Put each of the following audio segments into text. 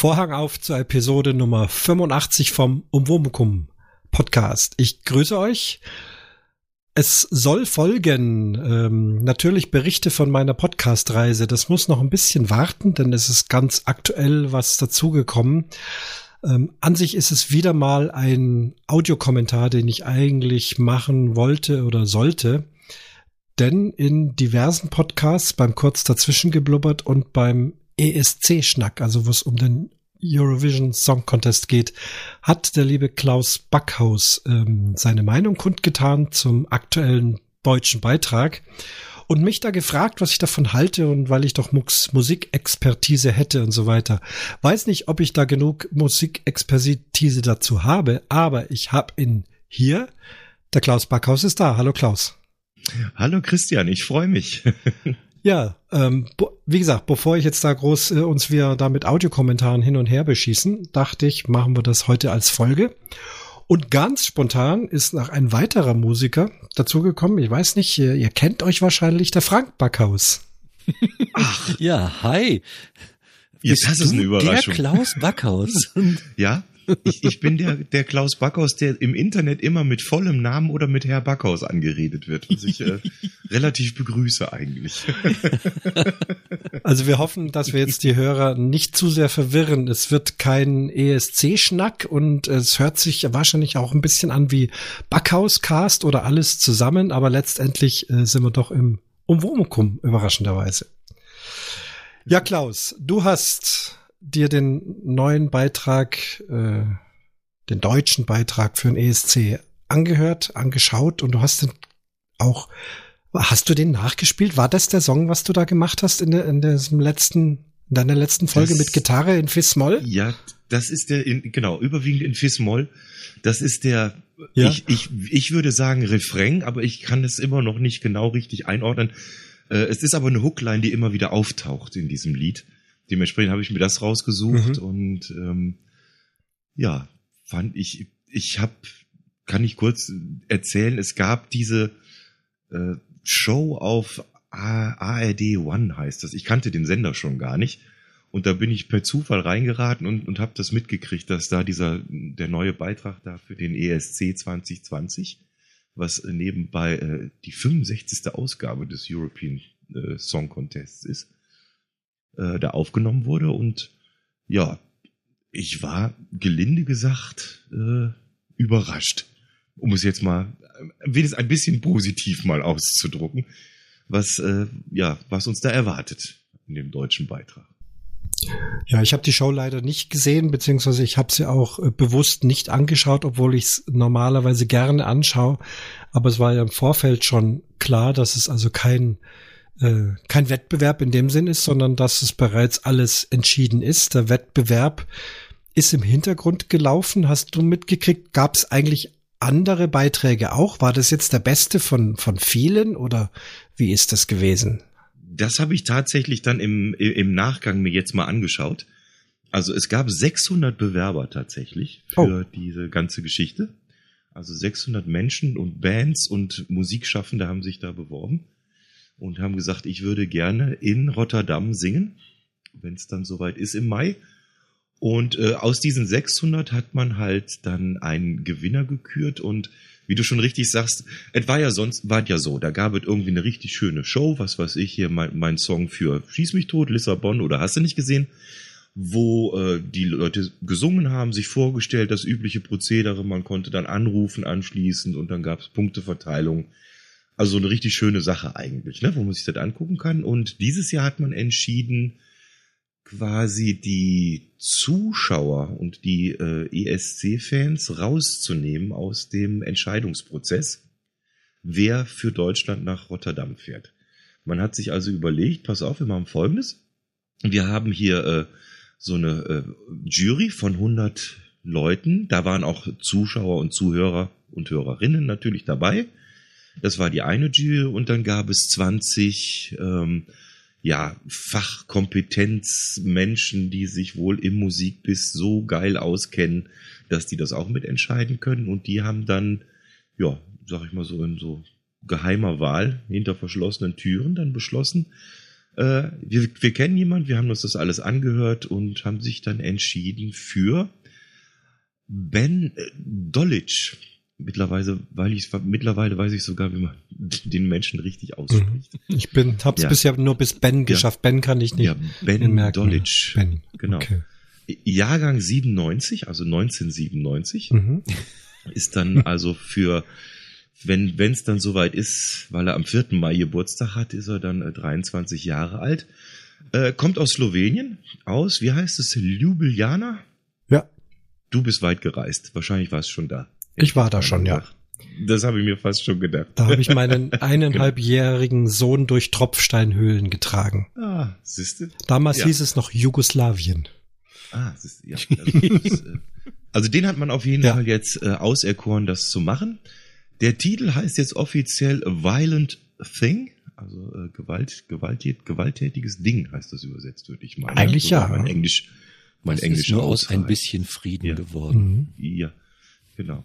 Vorhang auf zur Episode Nummer 85 vom Umwomukum Podcast. Ich grüße euch. Es soll folgen ähm, natürlich Berichte von meiner Podcast-Reise. Das muss noch ein bisschen warten, denn es ist ganz aktuell was dazugekommen. Ähm, an sich ist es wieder mal ein Audiokommentar, den ich eigentlich machen wollte oder sollte. Denn in diversen Podcasts, beim kurz dazwischen geblubbert und beim ESC-Schnack, also wo es um den Eurovision Song Contest geht, hat der liebe Klaus Backhaus ähm, seine Meinung kundgetan zum aktuellen deutschen Beitrag und mich da gefragt, was ich davon halte und weil ich doch Musikexpertise hätte und so weiter. Weiß nicht, ob ich da genug Musikexpertise dazu habe, aber ich habe ihn hier. Der Klaus Backhaus ist da. Hallo Klaus. Hallo Christian, ich freue mich. Ja, ähm, wie gesagt, bevor ich jetzt da groß äh, uns wir da mit Audiokommentaren hin und her beschießen, dachte ich, machen wir das heute als Folge. Und ganz spontan ist noch ein weiterer Musiker dazugekommen. Ich weiß nicht, ihr, ihr kennt euch wahrscheinlich, der Frank Backhaus. Ach, ja, hi. Jetzt hast du eine Überraschung. Der Klaus Backhaus. ja, ich, ich bin der, der Klaus Backhaus, der im Internet immer mit vollem Namen oder mit Herr Backhaus angeredet wird, was ich äh, relativ begrüße eigentlich. Also wir hoffen, dass wir jetzt die Hörer nicht zu sehr verwirren. Es wird kein ESC-Schnack und es hört sich wahrscheinlich auch ein bisschen an wie Backhaus-Cast oder alles zusammen, aber letztendlich äh, sind wir doch im Umwomukum, überraschenderweise. Ja, Klaus, du hast dir den neuen Beitrag, äh, den deutschen Beitrag für den ESC angehört, angeschaut und du hast den auch, hast du den nachgespielt? War das der Song, was du da gemacht hast in, der, in diesem letzten, in deiner letzten Folge das, mit Gitarre in Fis-Moll? Ja, das ist der, in, genau, überwiegend in Fis-Moll. Das ist der, ja? ich, ich, ich würde sagen Refrain, aber ich kann es immer noch nicht genau richtig einordnen. Äh, es ist aber eine Hookline, die immer wieder auftaucht in diesem Lied. Dementsprechend habe ich mir das rausgesucht mhm. und ähm, ja, fand ich, ich habe, kann ich kurz erzählen, es gab diese äh, Show auf ARD One heißt das. Ich kannte den Sender schon gar nicht. Und da bin ich per Zufall reingeraten und, und habe das mitgekriegt, dass da dieser der neue Beitrag da für den ESC 2020, was nebenbei äh, die 65. Ausgabe des European äh, Song Contests ist, äh, da aufgenommen wurde. Und ja, ich war gelinde gesagt äh, überrascht, um es jetzt mal wenigstens ein bisschen positiv mal auszudrucken, was äh, ja was uns da erwartet in dem deutschen Beitrag. Ja, ich habe die Show leider nicht gesehen, beziehungsweise ich habe sie auch äh, bewusst nicht angeschaut, obwohl ich es normalerweise gerne anschaue. Aber es war ja im Vorfeld schon klar, dass es also kein äh, kein Wettbewerb in dem Sinn ist, sondern dass es bereits alles entschieden ist. Der Wettbewerb ist im Hintergrund gelaufen. Hast du mitgekriegt, gab es eigentlich andere Beiträge auch? War das jetzt der beste von, von vielen oder wie ist das gewesen? Das habe ich tatsächlich dann im, im Nachgang mir jetzt mal angeschaut. Also es gab 600 Bewerber tatsächlich für oh. diese ganze Geschichte. Also 600 Menschen und Bands und Musikschaffende haben sich da beworben und haben gesagt, ich würde gerne in Rotterdam singen, wenn es dann soweit ist im Mai. Und äh, aus diesen 600 hat man halt dann einen Gewinner gekürt und wie du schon richtig sagst, es war ja sonst, war ja so, da gab es irgendwie eine richtig schöne Show, was weiß ich, hier mein, mein Song für Schieß mich tot, Lissabon oder hast du nicht gesehen, wo äh, die Leute gesungen haben, sich vorgestellt, das übliche Prozedere, man konnte dann anrufen anschließend und dann gab es Punkteverteilung also so eine richtig schöne Sache eigentlich, ne, wo man sich das angucken kann. Und dieses Jahr hat man entschieden, quasi die Zuschauer und die äh, ESC-Fans rauszunehmen aus dem Entscheidungsprozess, wer für Deutschland nach Rotterdam fährt. Man hat sich also überlegt, pass auf, wir machen Folgendes. Wir haben hier äh, so eine äh, Jury von 100 Leuten. Da waren auch Zuschauer und Zuhörer und Hörerinnen natürlich dabei. Das war die eine Jury und dann gab es 20 ähm, ja, Fachkompetenzmenschen, die sich wohl im Musikbiss so geil auskennen, dass die das auch mitentscheiden können. Und die haben dann, ja, sag ich mal so, in so geheimer Wahl hinter verschlossenen Türen dann beschlossen, Äh, wir, wir kennen jemanden, wir haben uns das alles angehört und haben sich dann entschieden für Ben äh, Dolic. Mittlerweile, weil ich mittlerweile weiß ich sogar, wie man den Menschen richtig ausspricht. Mhm. Ich bin, hab's ja. bisher nur bis Ben geschafft. Ja. Ben kann ich nicht. Ja, Ben. Dolic. Ben. Genau. Okay. Jahrgang 97, also 1997, mhm. ist dann also für, wenn es dann soweit ist, weil er am 4. Mai Geburtstag hat, ist er dann 23 äh, Jahre alt. Äh, kommt aus Slowenien, aus, wie heißt es, Ljubljana? Ja. Du bist weit gereist, wahrscheinlich warst du schon da. Ich war da schon, ja. Das habe ich mir fast schon gedacht. Da habe ich meinen eineinhalbjährigen Sohn durch Tropfsteinhöhlen getragen. Ah, siehste. Damals ja. hieß es noch Jugoslawien. Ah, siehste, ja. Also, äh, also, den hat man auf jeden ja. Fall jetzt äh, auserkoren, das zu machen. Der Titel heißt jetzt offiziell A Violent Thing. Also äh, Gewalt, gewaltät, gewalttätiges Ding heißt das übersetzt, würde ich meinen. Eigentlich so ja. Mein Englisch, mein das Englisch ist nur aus ein bisschen Frieden ja. geworden. Mhm. Ja. Genau.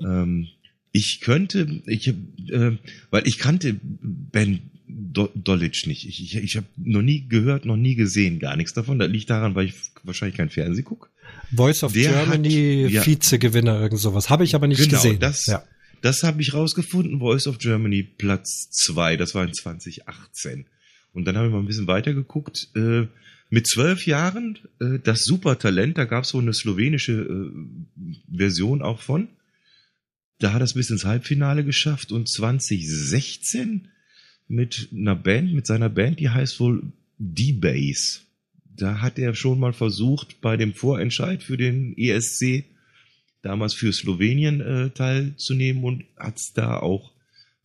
ähm, ich könnte, ich, äh, weil ich kannte Ben Do Dolic nicht. Ich, ich, ich habe noch nie gehört, noch nie gesehen, gar nichts davon. Das liegt daran, weil ich wahrscheinlich kein Fernsehen gucke. Voice of Der Germany, hat, ja, Vizegewinner, irgend sowas. Habe ich aber nicht genau, gesehen. Das, ja. das habe ich rausgefunden. Voice of Germany Platz zwei. Das war in 2018. Und dann habe ich mal ein bisschen weiter geguckt. Äh, mit zwölf Jahren äh, das Supertalent, da gab es so eine slowenische äh, Version auch von. Da hat er es bis ins Halbfinale geschafft und 2016 mit einer Band, mit seiner Band, die heißt wohl D-Base. Da hat er schon mal versucht, bei dem Vorentscheid für den ESC damals für Slowenien äh, teilzunehmen und hat es da auch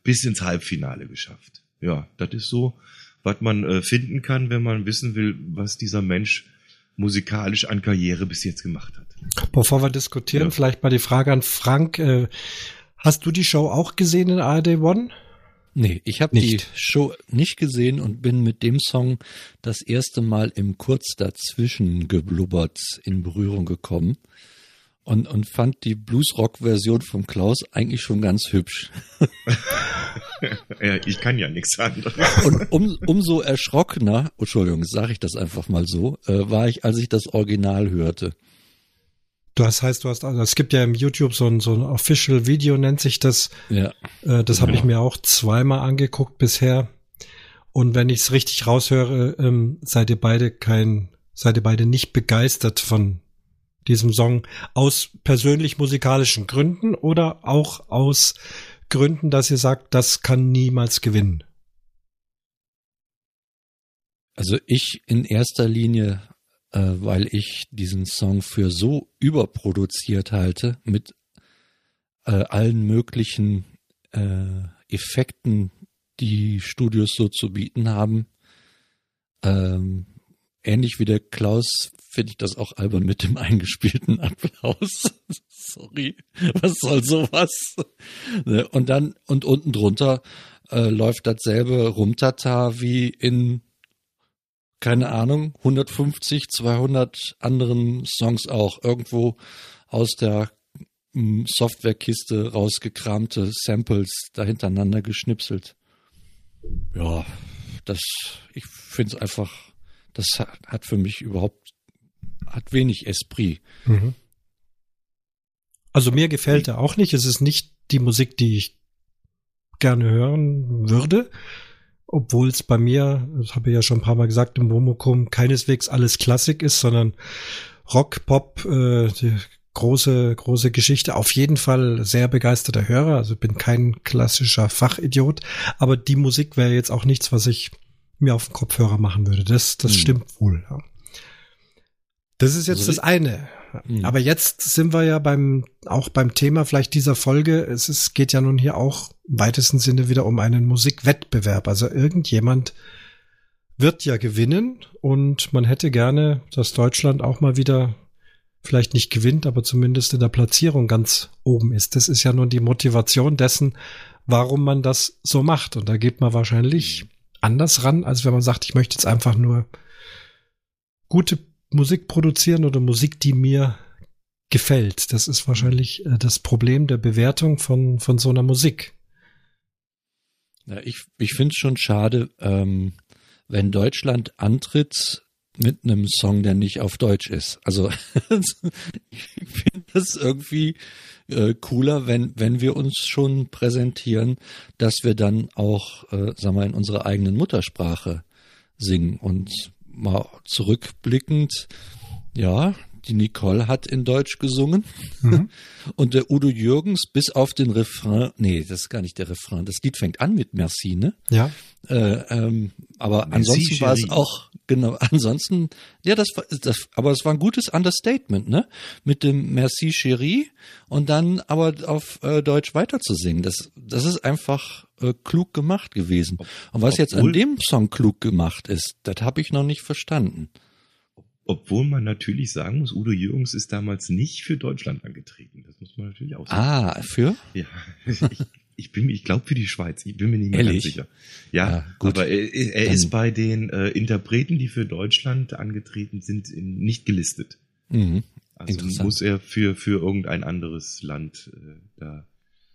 bis ins Halbfinale geschafft. Ja, das ist so was man äh, finden kann, wenn man wissen will, was dieser Mensch musikalisch an Karriere bis jetzt gemacht hat. Bevor wir diskutieren, ja. vielleicht mal die Frage an Frank. Äh, hast du die Show auch gesehen in ARD One? Nee, ich habe die Show nicht gesehen und bin mit dem Song das erste Mal im Kurz dazwischen geblubbert in Berührung gekommen und, und fand die Bluesrock-Version von Klaus eigentlich schon ganz hübsch. ja, ich kann ja nichts anderes. Und um, umso erschrockener, Entschuldigung, sage ich das einfach mal so, äh, war ich, als ich das Original hörte. Du hast heißt, du hast, also es gibt ja im YouTube so ein, so ein Official Video, nennt sich das. Ja. Äh, das habe ich mir auch zweimal angeguckt bisher. Und wenn ich es richtig raushöre, ähm, seid ihr beide kein, seid ihr beide nicht begeistert von diesem Song aus persönlich musikalischen Gründen oder auch aus Gründen, dass ihr sagt, das kann niemals gewinnen? Also ich in erster Linie, äh, weil ich diesen Song für so überproduziert halte mit äh, allen möglichen äh, Effekten, die Studios so zu bieten haben. Ähm, ähnlich wie der Klaus finde ich das auch albern mit dem eingespielten Applaus. Sorry, was soll sowas? Ne, und dann, und unten drunter äh, läuft dasselbe Rumtata wie in, keine Ahnung, 150, 200 anderen Songs auch. Irgendwo aus der hm, Softwarekiste rausgekramte Samples dahintereinander geschnipselt. Ja, das, ich finde es einfach, das hat für mich überhaupt hat wenig Esprit. Mhm. Also mir gefällt er auch nicht. Es ist nicht die Musik, die ich gerne hören würde. Obwohl es bei mir, das habe ich ja schon ein paar Mal gesagt, im Momokum keineswegs alles Klassik ist, sondern Rock, Pop, äh, die große, große Geschichte. Auf jeden Fall sehr begeisterter Hörer. Also bin kein klassischer Fachidiot. Aber die Musik wäre jetzt auch nichts, was ich mir auf den Kopfhörer machen würde. Das, das hm. stimmt wohl. Ja. Das ist jetzt also, das eine. Mhm. Aber jetzt sind wir ja beim, auch beim Thema vielleicht dieser Folge. Es ist, geht ja nun hier auch im weitesten Sinne wieder um einen Musikwettbewerb. Also irgendjemand wird ja gewinnen und man hätte gerne, dass Deutschland auch mal wieder vielleicht nicht gewinnt, aber zumindest in der Platzierung ganz oben ist. Das ist ja nun die Motivation dessen, warum man das so macht. Und da geht man wahrscheinlich anders ran, als wenn man sagt, ich möchte jetzt einfach nur gute Musik produzieren oder Musik, die mir gefällt. Das ist wahrscheinlich äh, das Problem der Bewertung von, von so einer Musik. Ja, ich ich finde es schon schade, ähm, wenn Deutschland antritt mit einem Song, der nicht auf Deutsch ist. Also ich finde das irgendwie äh, cooler, wenn, wenn wir uns schon präsentieren, dass wir dann auch, äh, sagen wir, in unserer eigenen Muttersprache singen. Und mal zurückblickend, ja, die Nicole hat in Deutsch gesungen. Mhm. Und der Udo Jürgens bis auf den Refrain, nee, das ist gar nicht der Refrain. Das Lied fängt an mit Merci, ne? Ja. Äh, ähm, aber Merci, ansonsten war es auch, genau, ansonsten, ja, das war, das, aber es war ein gutes Understatement, ne? Mit dem Merci Chérie und dann aber auf äh, Deutsch weiterzusingen. Das, das ist einfach äh, klug gemacht gewesen. Und was Obwohl, jetzt an dem Song klug gemacht ist, das habe ich noch nicht verstanden. Obwohl man natürlich sagen muss, Udo Jürgens ist damals nicht für Deutschland angetreten. Das muss man natürlich auch sagen. Ah, für? Ja, ich, ich bin, ich glaube für die Schweiz. Ich bin mir nicht mehr Ehrlich? ganz sicher. Ja, ja gut. aber er, er ist bei den äh, Interpreten, die für Deutschland angetreten sind, in, nicht gelistet. Mhm. Also muss er für für irgendein anderes Land äh, da.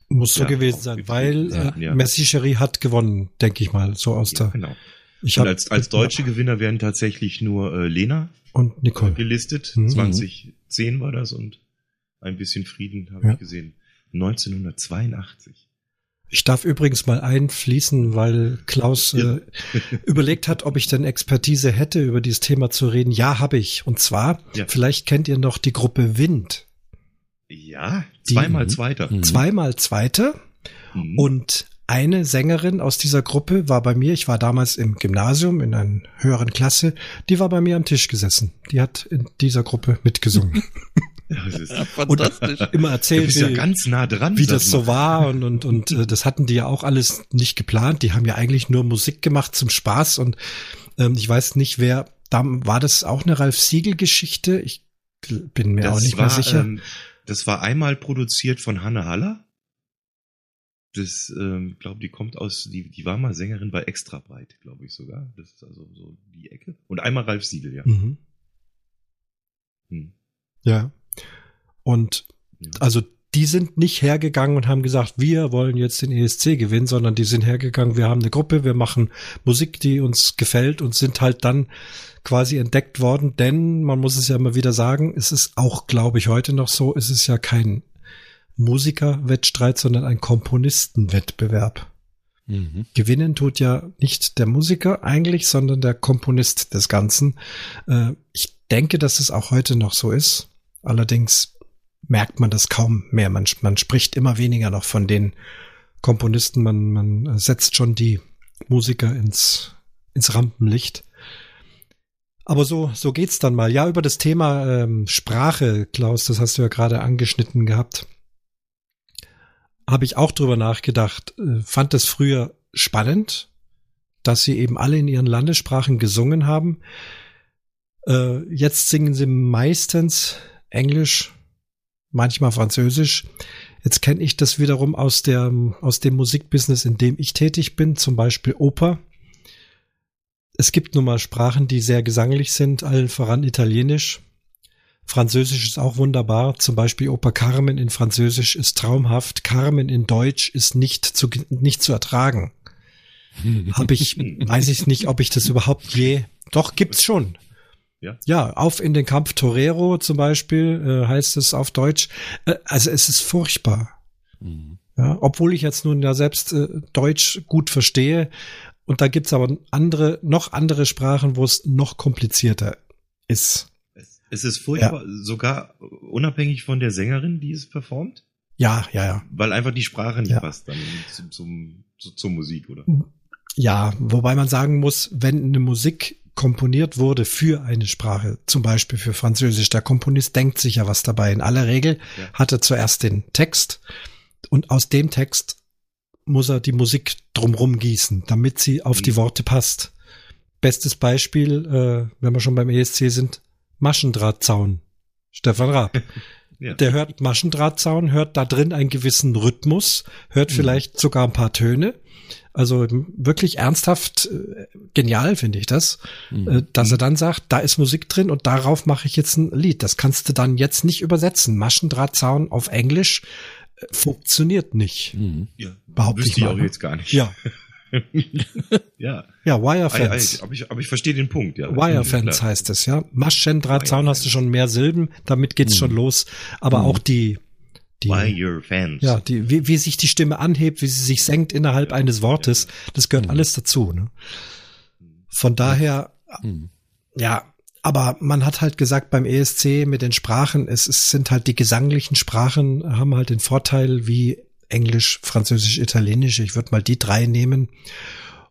Muss so gewesen sein, weil äh, ja. Messi Cherie hat gewonnen, denke ich mal, so aus ja, der. Genau. Ich Und als, als deutsche Gewinner werden tatsächlich nur äh, Lena und Nicole gelistet. Mhm. 2010 war das und ein bisschen Frieden habe ja. ich gesehen. 1982. Ich darf übrigens mal einfließen, weil Klaus ja. äh, überlegt hat, ob ich denn Expertise hätte, über dieses Thema zu reden. Ja, habe ich. Und zwar, ja. vielleicht kennt ihr noch die Gruppe Wind. Ja, zweimal die, Zweiter. Mhm. Zweimal Zweiter. Mhm. Und eine Sängerin aus dieser Gruppe war bei mir, ich war damals im Gymnasium in einer höheren Klasse, die war bei mir am Tisch gesessen. Die hat in dieser Gruppe mitgesungen. Das ist ja, fantastisch. Und immer erzählt, wie, ja ganz nah dran, wie das so war und und und äh, das hatten die ja auch alles nicht geplant. Die haben ja eigentlich nur Musik gemacht zum Spaß und ähm, ich weiß nicht, wer da war das auch eine Ralf Siegel Geschichte. Ich bin mir das auch nicht war, mehr sicher. Ähm, das war einmal produziert von Hanne Haller. Das, ähm, glaube die kommt aus, die, die war mal Sängerin bei Extra Breit, glaube ich sogar. Das ist also so die Ecke. Und einmal Ralf Siegel, ja. Mhm. Hm. Ja. Und ja. also die sind nicht hergegangen und haben gesagt, wir wollen jetzt den ESC gewinnen, sondern die sind hergegangen, wir haben eine Gruppe, wir machen Musik, die uns gefällt und sind halt dann quasi entdeckt worden, denn man muss es ja immer wieder sagen, es ist auch, glaube ich, heute noch so, es ist ja kein Musikerwettstreit, sondern ein Komponistenwettbewerb. Mhm. Gewinnen tut ja nicht der Musiker eigentlich, sondern der Komponist des Ganzen. Äh, ich denke, dass es auch heute noch so ist. Allerdings merkt man das kaum mehr. Man, man spricht immer weniger noch von den Komponisten. Man, man setzt schon die Musiker ins, ins Rampenlicht. Aber so, so geht's dann mal. Ja, über das Thema ähm, Sprache, Klaus, das hast du ja gerade angeschnitten gehabt. Habe ich auch drüber nachgedacht. Äh, fand es früher spannend, dass sie eben alle in ihren Landessprachen gesungen haben. Äh, jetzt singen sie meistens Englisch, manchmal Französisch. Jetzt kenne ich das wiederum aus der aus dem Musikbusiness, in dem ich tätig bin, zum Beispiel Oper. Es gibt nun mal Sprachen, die sehr gesanglich sind, allen voran Italienisch. Französisch ist auch wunderbar. Zum Beispiel Oper Carmen in Französisch ist traumhaft. Carmen in Deutsch ist nicht zu, nicht zu ertragen. Habe ich, weiß ich nicht, ob ich das überhaupt je. Doch, gibt's schon. Ja. ja, auf in den Kampf Torero zum Beispiel äh, heißt es auf Deutsch. Äh, also es ist furchtbar. Mhm. Ja, obwohl ich jetzt nun ja selbst äh, Deutsch gut verstehe. Und da gibt's aber andere, noch andere Sprachen, wo es noch komplizierter ist. Es, ist furchtbar, ja. sogar unabhängig von der Sängerin, die es performt. Ja, ja, ja. Weil einfach die Sprache nicht ja. passt dann zum, zum, zur Musik, oder? Ja, wobei man sagen muss, wenn eine Musik komponiert wurde für eine Sprache, zum Beispiel für Französisch. Der Komponist denkt sich ja was dabei. In aller Regel ja. hat er zuerst den Text und aus dem Text muss er die Musik drumrum gießen, damit sie auf mhm. die Worte passt. Bestes Beispiel, äh, wenn wir schon beim ESC sind, Maschendrahtzaun. Stefan Raab. ja. Der hört Maschendrahtzaun, hört da drin einen gewissen Rhythmus, hört mhm. vielleicht sogar ein paar Töne also wirklich ernsthaft äh, genial finde ich das, mhm. äh, dass er dann sagt, da ist Musik drin und darauf mache ich jetzt ein Lied. Das kannst du dann jetzt nicht übersetzen. Maschendrahtzaun auf Englisch äh, funktioniert nicht. Mhm. Ja, behaupte ich mal. auch jetzt gar nicht. Ja. ja. Ja, Wirefence. Aber ich, aber ich verstehe den Punkt, ja. Wirefence heißt es, ja. Maschendrahtzaun hast du schon mehr Silben, damit geht's mhm. schon los. Aber mhm. auch die, die, Wirefence. Ja, die, wie, wie sich die Stimme anhebt, wie sie sich senkt innerhalb eines Wortes, das gehört mhm. alles dazu. Ne? Von daher, mhm. ja, aber man hat halt gesagt beim ESC mit den Sprachen, es, es sind halt die gesanglichen Sprachen, haben halt den Vorteil wie Englisch, Französisch, Italienisch. Ich würde mal die drei nehmen.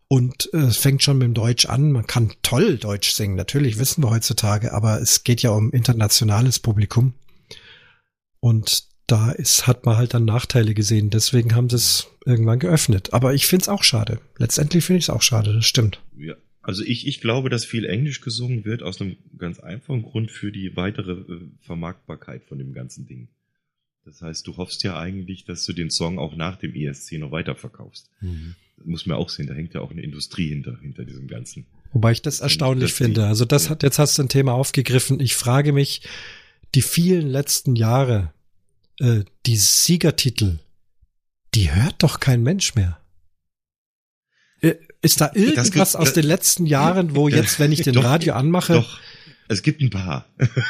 Und äh, es fängt schon mit dem Deutsch an. Man kann toll Deutsch singen, natürlich wissen wir heutzutage, aber es geht ja um internationales Publikum. Und da ist, hat man halt dann Nachteile gesehen. Deswegen haben sie es irgendwann geöffnet. Aber ich finde es auch schade. Letztendlich finde ich es auch schade, das stimmt. Ja, also ich, ich glaube, dass viel Englisch gesungen wird aus einem ganz einfachen Grund für die weitere äh, Vermarktbarkeit von dem ganzen Ding. Das heißt, du hoffst ja eigentlich, dass du den Song auch nach dem ESC noch weiterverkaufst. Mhm. Muss man auch sehen, da hängt ja auch eine Industrie hinter, hinter diesem Ganzen. Wobei ich das erstaunlich das finde. Also das hat, jetzt hast du ein Thema aufgegriffen. Ich frage mich, die vielen letzten Jahre, äh, die Siegertitel, die hört doch kein Mensch mehr. Äh, ist da irgendwas das, aus den letzten Jahren, wo jetzt, wenn ich den doch, Radio anmache, doch es gibt ein paar.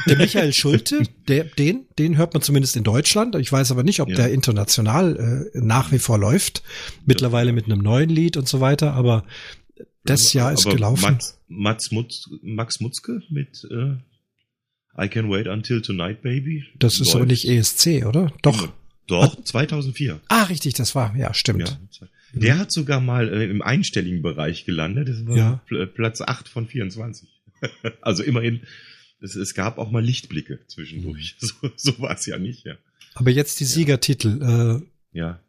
Der Michael Schulte, der, den, den hört man zumindest in Deutschland. Ich weiß aber nicht, ob ja. der international äh, nach wie vor läuft. Mittlerweile ja. mit einem neuen Lied und so weiter. Aber das Jahr ist aber gelaufen. Mats, Mats Mutz, Max Mutzke mit äh, I Can Wait Until Tonight, Baby. Das ist aber nicht ESC, oder? Doch. Doch, 2004. Ah, richtig, das war, ja, stimmt. Ja, der hat sogar mal äh, im einstelligen Bereich gelandet. Das war ja. Platz 8 von 24. also immerhin, es, es gab auch mal Lichtblicke zwischendurch. Mhm. So, so war es ja nicht, ja. Aber jetzt die Siegertitel. Ja. Äh, ja.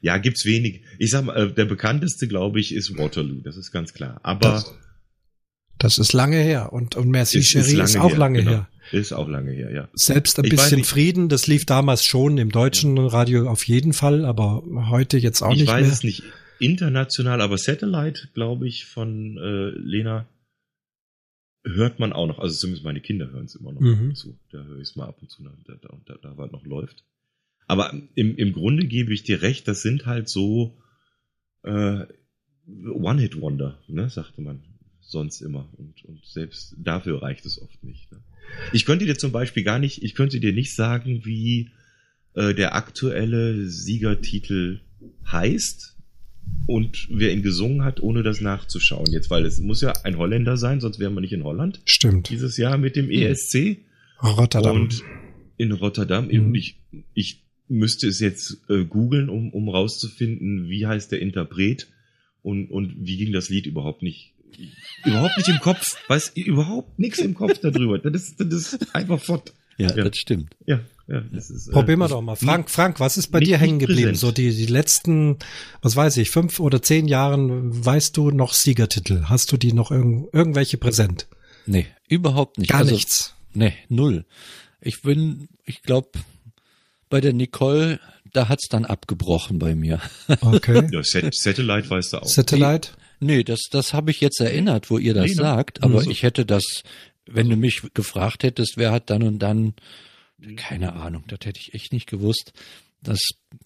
Ja, gibt's wenig. Ich sag mal, äh, der bekannteste, glaube ich, ist Waterloo. Das ist ganz klar. Aber das, das ist lange her und und Merci ist, Cherie ist, ist auch her, lange genau. her. Ist auch lange her, ja. Selbst ein ich bisschen Frieden, das lief damals schon im deutschen ja. Radio auf jeden Fall, aber heute jetzt auch ich nicht mehr. Ich weiß es nicht international, aber Satellite, glaube ich, von äh, Lena hört man auch noch, also zumindest meine Kinder hören es immer noch mhm. zu. Da höre ich es mal ab und zu, da, da, da, da was noch läuft. Aber im, im Grunde gebe ich dir recht, das sind halt so äh, One-Hit-Wonder, ne, sagte man sonst immer. Und, und selbst dafür reicht es oft nicht. Ne? Ich könnte dir zum Beispiel gar nicht, ich könnte dir nicht sagen, wie äh, der aktuelle Siegertitel heißt und wer ihn gesungen hat, ohne das nachzuschauen. Jetzt, weil es muss ja ein Holländer sein, sonst wären wir nicht in Holland. Stimmt. Dieses Jahr mit dem ESC. Rotterdam. Und in Rotterdam. Mhm. Ich, ich müsste es jetzt äh, googeln, um, um rauszufinden, wie heißt der Interpret und, und wie ging das Lied überhaupt nicht. Überhaupt nicht im Kopf. Weiß überhaupt nichts im Kopf darüber. Das ist, das ist einfach fort. Ja, ja, das stimmt. Ja, ja, das ist. Probieren wir doch mal. Frank, Frank, was ist bei dir hängen geblieben? So die, die letzten, was weiß ich, fünf oder zehn Jahren, weißt du noch Siegertitel? Hast du die noch irg irgendwelche präsent? Nee, überhaupt nicht. Gar also, nichts. Nee, null. Ich bin, ich glaube, bei der Nicole, da hat's dann abgebrochen bei mir. Okay. ja, Sat Satellite weißt du auch. Satellite? Nee, das, das habe ich jetzt erinnert, wo ihr das nee, ne? sagt, aber so. ich hätte das wenn du mich gefragt hättest, wer hat dann und dann, keine Ahnung, das hätte ich echt nicht gewusst. Das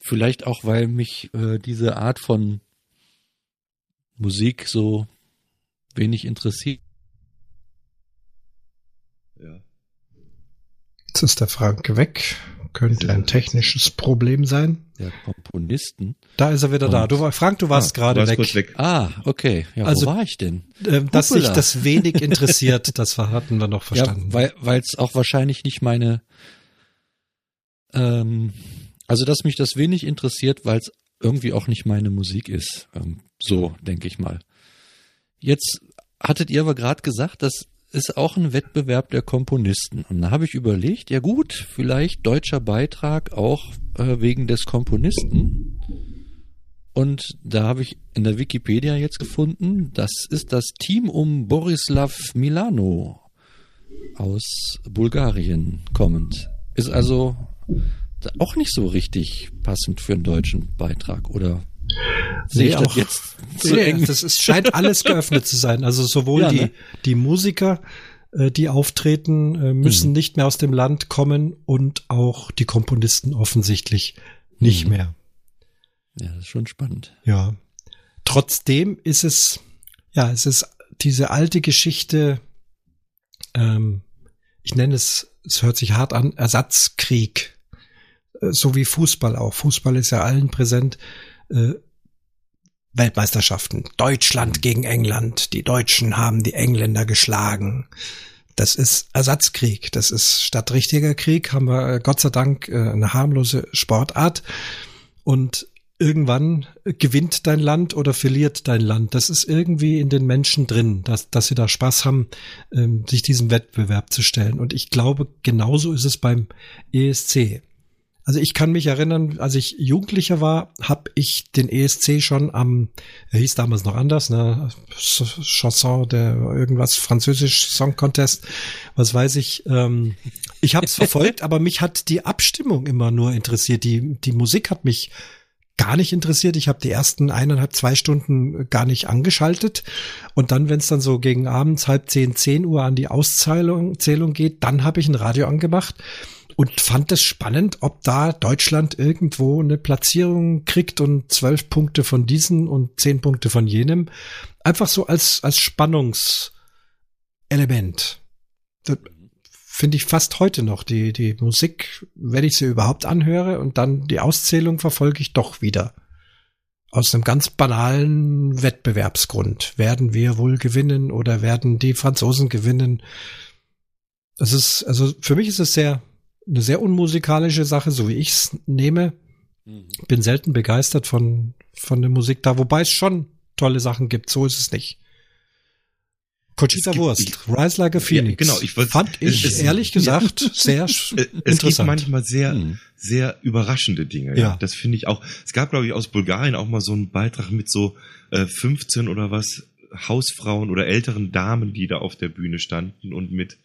vielleicht auch, weil mich äh, diese Art von Musik so wenig interessiert. Ja. Jetzt ist der Frank weg. Könnte ein technisches Problem sein. Der Komponisten. Da ist er wieder Und, da. Du, Frank, du warst ah, gerade weg. weg. Ah, okay. Ja, also, wo war ich denn? Äh, dass sich das wenig interessiert, das hatten wir noch verstanden. Ja, weil weil es auch wahrscheinlich nicht meine ähm, also dass mich das wenig interessiert, weil es irgendwie auch nicht meine Musik ist. Ähm, so denke ich mal. Jetzt hattet ihr aber gerade gesagt, dass ist auch ein Wettbewerb der Komponisten. Und da habe ich überlegt, ja gut, vielleicht deutscher Beitrag auch äh, wegen des Komponisten. Und da habe ich in der Wikipedia jetzt gefunden, das ist das Team um Borislav Milano aus Bulgarien kommend. Ist also auch nicht so richtig passend für einen deutschen Beitrag, oder Sehe ich das jetzt zu nee, eng? Das ist, scheint alles geöffnet zu sein. Also sowohl ja, die, ne? die Musiker, äh, die auftreten, äh, müssen mhm. nicht mehr aus dem Land kommen und auch die Komponisten offensichtlich nicht mhm. mehr. Ja, das ist schon spannend. Ja. trotzdem ist es, ja, es ist diese alte Geschichte, ähm, ich nenne es, es hört sich hart an, Ersatzkrieg. Äh, so wie Fußball auch. Fußball ist ja allen präsent. Äh, Weltmeisterschaften. Deutschland gegen England. Die Deutschen haben die Engländer geschlagen. Das ist Ersatzkrieg. Das ist statt richtiger Krieg haben wir äh, Gott sei Dank äh, eine harmlose Sportart. Und irgendwann gewinnt dein Land oder verliert dein Land. Das ist irgendwie in den Menschen drin, dass, dass sie da Spaß haben, ähm, sich diesem Wettbewerb zu stellen. Und ich glaube, genauso ist es beim ESC. Also ich kann mich erinnern, als ich Jugendlicher war, habe ich den ESC schon am, er hieß damals noch anders, ne, Chanson der irgendwas Französisch Song Contest, was weiß ich. Ähm, ich habe es verfolgt, aber mich hat die Abstimmung immer nur interessiert. Die die Musik hat mich gar nicht interessiert. Ich habe die ersten eineinhalb, zwei Stunden gar nicht angeschaltet. Und dann, wenn es dann so gegen abends halb zehn, zehn Uhr an die Auszählung Zählung geht, dann habe ich ein Radio angemacht und fand es spannend, ob da Deutschland irgendwo eine Platzierung kriegt und zwölf Punkte von diesen und zehn Punkte von jenem. Einfach so als, als Spannungselement. Das finde ich fast heute noch. Die, die Musik, wenn ich sie überhaupt anhöre und dann die Auszählung verfolge ich doch wieder. Aus einem ganz banalen Wettbewerbsgrund. Werden wir wohl gewinnen oder werden die Franzosen gewinnen? Das ist, also für mich ist es sehr, eine sehr unmusikalische Sache, so wie ich es nehme. Mhm. Bin selten begeistert von, von der Musik da, wobei es schon tolle Sachen gibt, so ist es nicht. Conchita Wurst, Rise Like a Phoenix. Ja, genau, ich fand ich es, ehrlich gesagt ja, sehr es interessant. Es gibt manchmal sehr, hm. sehr überraschende Dinge. Ja, ja. das finde ich auch. Es gab, glaube ich, aus Bulgarien auch mal so einen Beitrag mit so äh, 15 oder was Hausfrauen oder älteren Damen, die da auf der Bühne standen und mit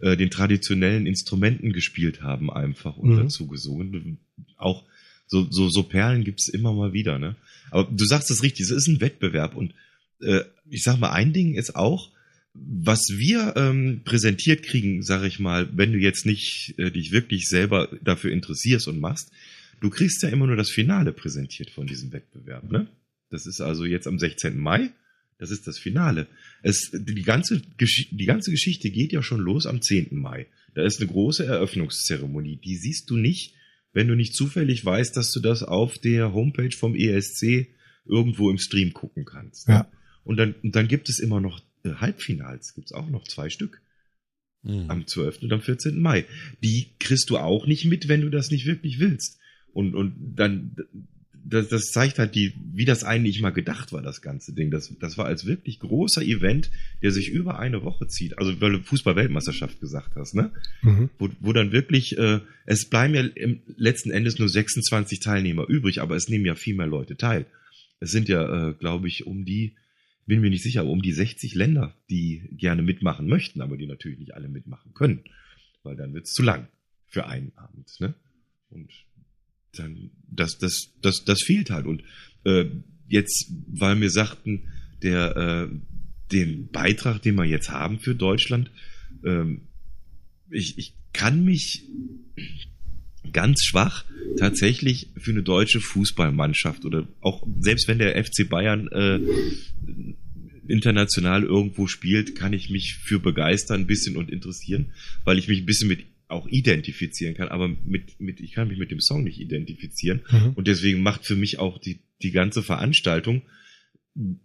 äh, den traditionellen Instrumenten gespielt haben einfach und mhm. dazu gesungen. Auch so, so, so Perlen gibt's immer mal wieder, ne? Aber du sagst es richtig, es ist ein Wettbewerb und äh, ich sag mal, ein Ding ist auch, was wir ähm, präsentiert kriegen, sag ich mal, wenn du jetzt nicht äh, dich wirklich selber dafür interessierst und machst, du kriegst ja immer nur das Finale präsentiert von diesem Wettbewerb, ne? Das ist also jetzt am 16. Mai das ist das Finale. Es, die, ganze, die ganze Geschichte geht ja schon los am 10. Mai. Da ist eine große Eröffnungszeremonie. Die siehst du nicht, wenn du nicht zufällig weißt, dass du das auf der Homepage vom ESC irgendwo im Stream gucken kannst. Ja. Und dann, und dann gibt es immer noch äh, Halbfinals, gibt es auch noch zwei Stück. Mhm. Am 12. und am 14. Mai. Die kriegst du auch nicht mit, wenn du das nicht wirklich willst. Und, und dann, das, das zeigt halt die, wie das eigentlich mal gedacht war, das ganze Ding. Das, das war als wirklich großer Event, der sich über eine Woche zieht. Also weil du Fußball-Weltmeisterschaft gesagt hast, ne? Mhm. Wo, wo dann wirklich, äh, es bleiben ja im letzten Endes nur 26 Teilnehmer übrig, aber es nehmen ja viel mehr Leute teil. Es sind ja, äh, glaube ich, um die, bin mir nicht sicher, aber um die 60 Länder, die gerne mitmachen möchten, aber die natürlich nicht alle mitmachen können. Weil dann wird's zu lang für einen Abend, ne? Und dann, das, das, das, das fehlt halt. Und äh, jetzt, weil wir sagten, der, äh, den Beitrag, den wir jetzt haben für Deutschland, ähm, ich, ich kann mich ganz schwach tatsächlich für eine deutsche Fußballmannschaft oder auch selbst wenn der FC Bayern äh, international irgendwo spielt, kann ich mich für begeistern ein bisschen und interessieren, weil ich mich ein bisschen mit auch identifizieren kann, aber mit, mit, ich kann mich mit dem Song nicht identifizieren. Mhm. Und deswegen macht für mich auch die, die ganze Veranstaltung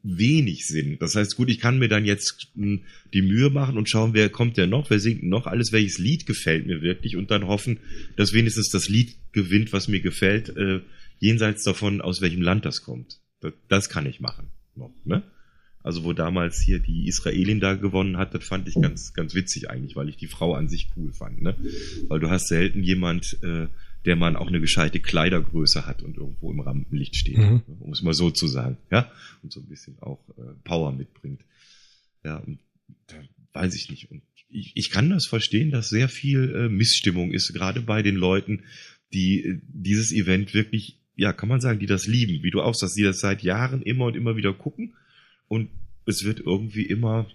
wenig Sinn. Das heißt, gut, ich kann mir dann jetzt hm, die Mühe machen und schauen, wer kommt denn noch, wer singt noch, alles, welches Lied gefällt mir wirklich und dann hoffen, dass wenigstens das Lied gewinnt, was mir gefällt, äh, jenseits davon, aus welchem Land das kommt. Das, das kann ich machen noch, ne? Also wo damals hier die Israelin da gewonnen hat, das fand ich ganz, ganz witzig eigentlich, weil ich die Frau an sich cool fand. Ne? Weil du hast selten jemand, äh, der man auch eine gescheite Kleidergröße hat und irgendwo im Rampenlicht steht, mhm. um es mal so zu sagen, ja, und so ein bisschen auch äh, Power mitbringt. Ja, und da weiß ich nicht. Und ich, ich kann das verstehen, dass sehr viel äh, Missstimmung ist, gerade bei den Leuten, die äh, dieses Event wirklich, ja, kann man sagen, die das lieben, wie du auch sagst, die das seit Jahren immer und immer wieder gucken und es wird irgendwie immer,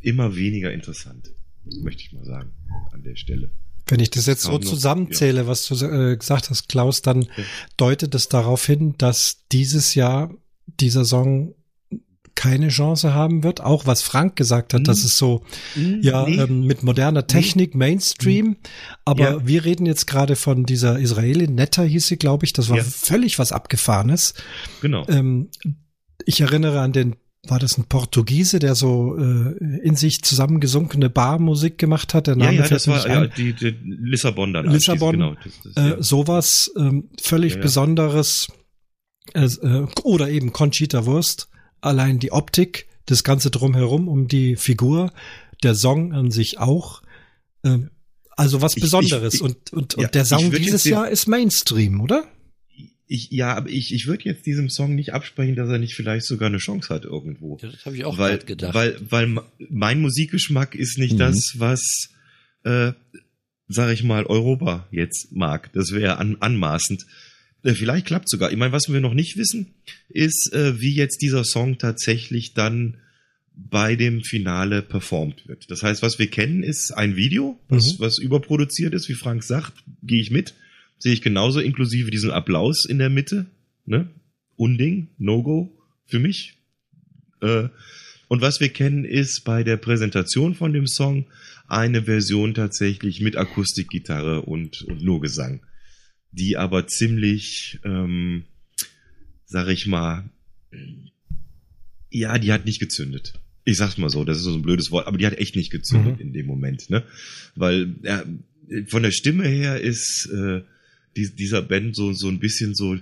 immer weniger interessant, möchte ich mal sagen, an der Stelle. Wenn ich das jetzt so zusammenzähle, ja. was du äh, gesagt hast, Klaus, dann ja. deutet es darauf hin, dass dieses Jahr dieser Song keine Chance haben wird. Auch was Frank gesagt hat, mhm. das ist so, mhm. ja, nee. ähm, mit moderner Technik, mhm. Mainstream. Aber ja. wir reden jetzt gerade von dieser Israelin, Netta hieß sie, glaube ich. Das war ja. völlig was Abgefahrenes. Genau. Ähm, ich erinnere an den war das ein Portugiese, der so äh, in sich zusammengesunkene Barmusik gemacht hat? Der Name ja, ja, das war ja, die, die Lissabon dann. Lissabon, genau. Das, das, äh, ja. sowas ähm, völlig ja. Besonderes. Äh, oder eben Conchita Wurst allein die Optik, das Ganze drumherum, um die Figur, der Song an sich auch. Ähm, also was Besonderes. Ich, ich, und, und, und der Song dieses Jahr ist Mainstream, oder? Ich, ja, aber ich, ich würde jetzt diesem Song nicht absprechen, dass er nicht vielleicht sogar eine Chance hat irgendwo. Ja, das habe ich auch weil, gedacht. Weil, weil mein Musikgeschmack ist nicht mhm. das, was, äh, sag ich mal, Europa jetzt mag. Das wäre an, anmaßend. Äh, vielleicht klappt sogar. Ich meine, was wir noch nicht wissen, ist, äh, wie jetzt dieser Song tatsächlich dann bei dem Finale performt wird. Das heißt, was wir kennen, ist ein Video, was, mhm. was überproduziert ist, wie Frank sagt, gehe ich mit. Sehe ich genauso, inklusive diesen Applaus in der Mitte. Ne? Unding, No-Go für mich. Äh, und was wir kennen, ist bei der Präsentation von dem Song eine Version tatsächlich mit Akustikgitarre und, und nur Gesang die aber ziemlich, ähm, sag ich mal, ja, die hat nicht gezündet. Ich sag's mal so, das ist so ein blödes Wort, aber die hat echt nicht gezündet mhm. in dem Moment, ne? Weil ja, von der Stimme her ist äh, die, dieser Band so so ein bisschen so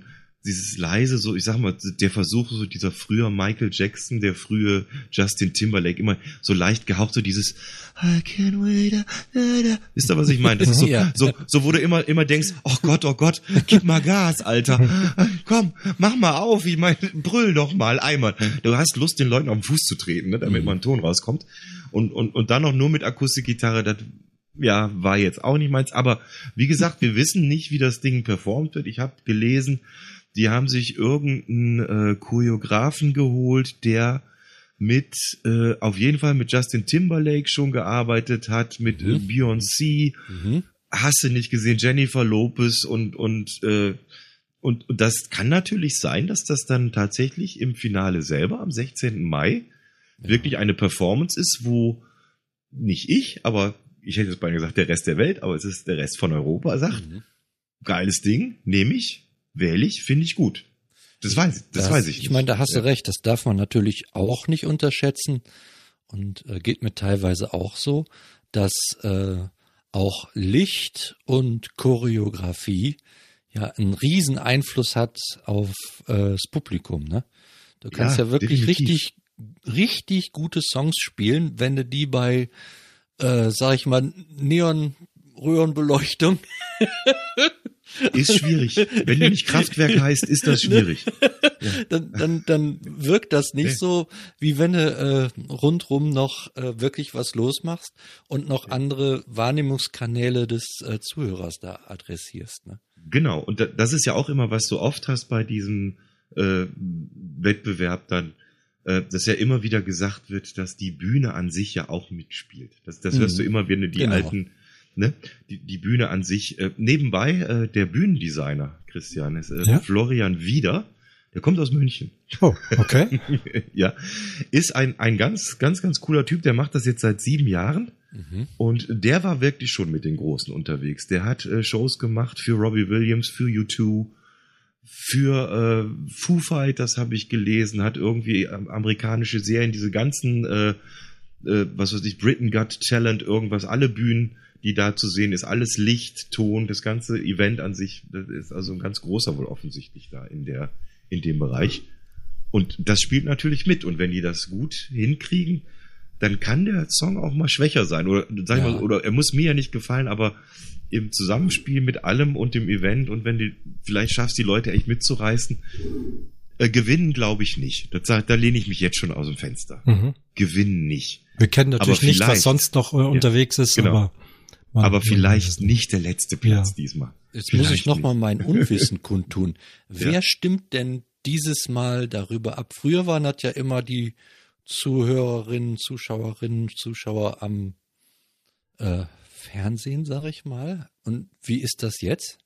dieses leise, so, ich sag mal, der Versuch, so dieser frühe Michael Jackson, der frühe Justin Timberlake, immer so leicht gehaucht, so dieses I can't wait. Da, da. Wisst ihr, was ich meine? Das ist so, ja. so, so, wo du immer, immer denkst, oh Gott, oh Gott, gib mal Gas, Alter. Komm, mach mal auf, ich meine, brüll doch mal einmal. Du hast Lust, den Leuten auf den Fuß zu treten, ne, damit mhm. mal ein Ton rauskommt. Und, und, und dann noch nur mit Akustikgitarre, das ja, war jetzt auch nicht meins. Aber wie gesagt, wir wissen nicht, wie das Ding performt wird. Ich habe gelesen, die haben sich irgendeinen äh, Choreografen geholt, der mit äh, auf jeden Fall mit Justin Timberlake schon gearbeitet hat, mit äh, mhm. äh, Beyoncé, mhm. hast du nicht gesehen, Jennifer Lopez und und, äh, und und das kann natürlich sein, dass das dann tatsächlich im Finale selber am 16. Mai ja. wirklich eine Performance ist, wo nicht ich, aber ich hätte jetzt beinahe gesagt der Rest der Welt, aber es ist der Rest von Europa sagt, mhm. geiles Ding, nehme ich, wähle ich, finde ich gut. Das weiß, das, das weiß ich. Ich meine, da hast du ja. recht. Das darf man natürlich auch nicht unterschätzen und äh, geht mir teilweise auch so, dass äh, auch Licht und Choreografie ja einen riesen Einfluss hat auf äh, das Publikum. Ne? Du kannst ja, ja wirklich definitiv. richtig, richtig gute Songs spielen, wenn du die bei, äh, sag ich mal, Neon Röhrenbeleuchtung Ist schwierig. Wenn du nicht Kraftwerk heißt, ist das schwierig. Ja. Dann, dann, dann wirkt das nicht nee. so, wie wenn du äh, rundrum noch äh, wirklich was losmachst und noch andere Wahrnehmungskanäle des äh, Zuhörers da adressierst. Ne? Genau, und das ist ja auch immer, was du oft hast bei diesem äh, Wettbewerb dann, äh, dass ja immer wieder gesagt wird, dass die Bühne an sich ja auch mitspielt. Das, das hörst mhm. du immer, wenn du die genau. alten ne, die, die Bühne an sich. Äh, nebenbei äh, der Bühnendesigner, Christian, ist äh, ja? Florian Wieder. Der kommt aus München. Oh, okay. ja. Ist ein, ein ganz, ganz, ganz cooler Typ, der macht das jetzt seit sieben Jahren. Mhm. Und der war wirklich schon mit den Großen unterwegs. Der hat äh, Shows gemacht für Robbie Williams, für U2, für äh, Foo Fighters habe ich gelesen, hat irgendwie äh, amerikanische Serien, diese ganzen, äh, äh, was weiß ich, Britain Got Talent, irgendwas, alle Bühnen die da zu sehen ist. Alles Licht, Ton, das ganze Event an sich, das ist also ein ganz großer wohl offensichtlich da in der, in dem Bereich. Und das spielt natürlich mit. Und wenn die das gut hinkriegen, dann kann der Song auch mal schwächer sein. Oder, sag ja. mal, oder er muss mir ja nicht gefallen, aber im Zusammenspiel mit allem und dem Event und wenn du vielleicht schaffst, die Leute echt mitzureißen, äh, gewinnen glaube ich nicht. Das, da lehne ich mich jetzt schon aus dem Fenster. Mhm. Gewinnen nicht. Wir kennen natürlich nicht, was sonst noch äh, unterwegs ist, genau. aber aber vielleicht nicht der letzte Platz ja. diesmal. Jetzt vielleicht muss ich nochmal mein Unwissen kundtun. Wer ja. stimmt denn dieses Mal darüber ab? Früher waren das ja immer die Zuhörerinnen, Zuschauerinnen, Zuschauer am äh, Fernsehen, sag ich mal. Und wie ist das jetzt?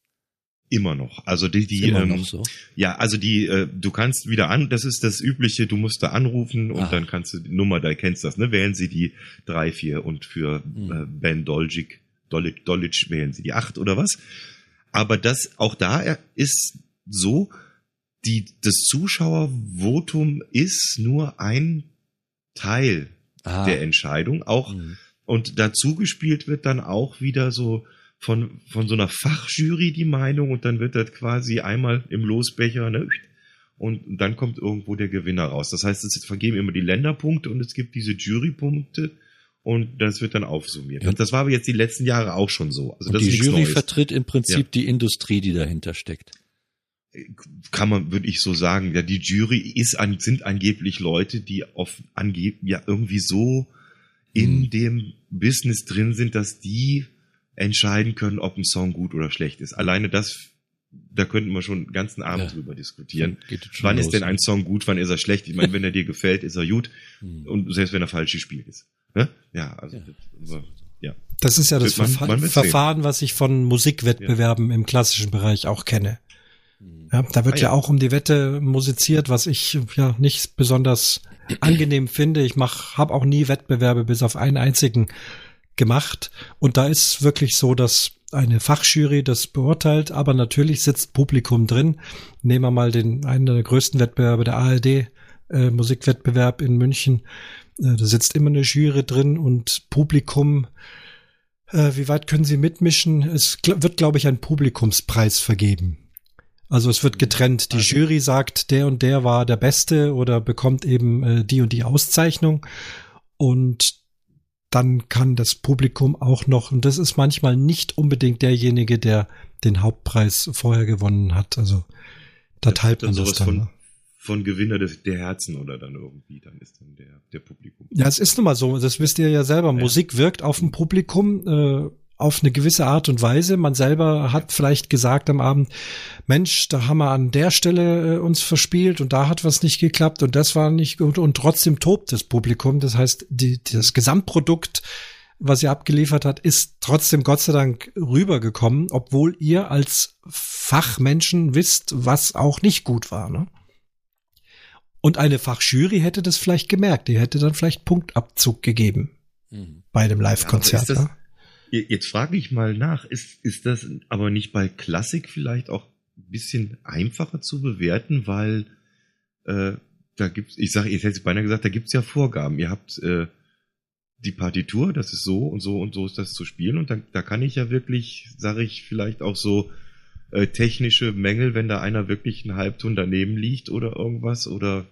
Immer noch. Also die, die Immer ähm, noch so. ja, also die, äh, du kannst wieder an, das ist das übliche, du musst da anrufen und Ah. dann kannst du die Nummer, da kennst du das, ne? Wählen sie die drei, vier und für Hm. äh, Ben Dolgic, Dolic, Dolic wählen sie die acht oder was. Aber das, auch da ist so, die, das Zuschauervotum ist nur ein Teil Ah. der Entscheidung. Auch Mhm. Und dazu gespielt wird dann auch wieder so von, von so einer Fachjury die Meinung und dann wird das quasi einmal im Losbecher, ne? Und dann kommt irgendwo der Gewinner raus. Das heißt, es vergeben immer die Länderpunkte und es gibt diese Jurypunkte und das wird dann aufsummiert. Ja. Das war aber jetzt die letzten Jahre auch schon so. Also die Jury Neues. vertritt im Prinzip Ja. die Industrie, die dahinter steckt. Kann man, würde ich so sagen. Ja, die Jury ist sind angeblich Leute, die auf angeb ja irgendwie so in Hm. dem Business drin sind, dass die entscheiden können, ob ein Song gut oder schlecht ist. Alleine das, da könnten wir schon den ganzen Abend Ja. drüber diskutieren. Wann los, ist denn ne? ein Song gut, wann ist er schlecht? Ich meine, wenn er dir gefällt, ist er gut. Hm. Und selbst wenn er falsch gespielt ist. Ne? Ja, also, Ja. ja. Das ist ja das Man- Verfa man Verfahren, was ich von Musikwettbewerben im klassischen Bereich auch kenne. Ja, da wird Ah, ja. ja. auch um die Wette musiziert, was ich ja nicht besonders angenehm finde. Ich mach, habe auch nie Wettbewerbe bis auf einen einzigen gemacht. Und da ist wirklich so, dass eine Fachjury das beurteilt, aber natürlich sitzt Publikum drin. Nehmen wir mal den einen der größten Wettbewerbe der ARD, äh, Musikwettbewerb in München. Äh, da sitzt immer eine Jury drin und Publikum. Äh, wie weit können Sie mitmischen? Es wird, glaube ich, ein Publikumspreis vergeben. Also es wird getrennt. Die Also- Jury sagt, der und der war der Beste oder bekommt eben äh, die und die Auszeichnung. Und dann kann das Publikum auch noch, und das ist manchmal nicht unbedingt derjenige, der den Hauptpreis vorher gewonnen hat. Also da teilt man das dann. von, ne? von Gewinner des, der Herzen oder dann irgendwie, dann ist dann der, der Publikum. Ja, es ist nun mal so, das wisst ihr ja selber. Ja. Musik wirkt auf dem Publikum äh, auf eine gewisse Art und Weise. Man selber hat vielleicht gesagt am Abend, Mensch, da haben wir an der Stelle äh, uns verspielt und da hat was nicht geklappt und das war nicht gut und trotzdem tobt das Publikum. Das heißt, die, das Gesamtprodukt, was ihr abgeliefert hat, ist trotzdem Gott sei Dank rübergekommen, obwohl ihr als Fachmenschen wisst, was auch nicht gut war. Ne? Und eine Fachjury hätte das vielleicht gemerkt. Die hätte dann vielleicht Punktabzug gegeben Hm. bei dem Ja, Live-Konzert. ne? Jetzt frage ich mal nach, ist, ist das aber nicht bei Klassik vielleicht auch ein bisschen einfacher zu bewerten, weil äh, da gibt's, ich sage, ich hätte beinahe gesagt, da gibt's ja Vorgaben. Ihr habt äh, die Partitur, das ist so und so und so ist das zu spielen und da, da kann ich ja wirklich, sage ich, vielleicht auch so äh, technische Mängel, wenn da einer wirklich einen Halbton daneben liegt oder irgendwas oder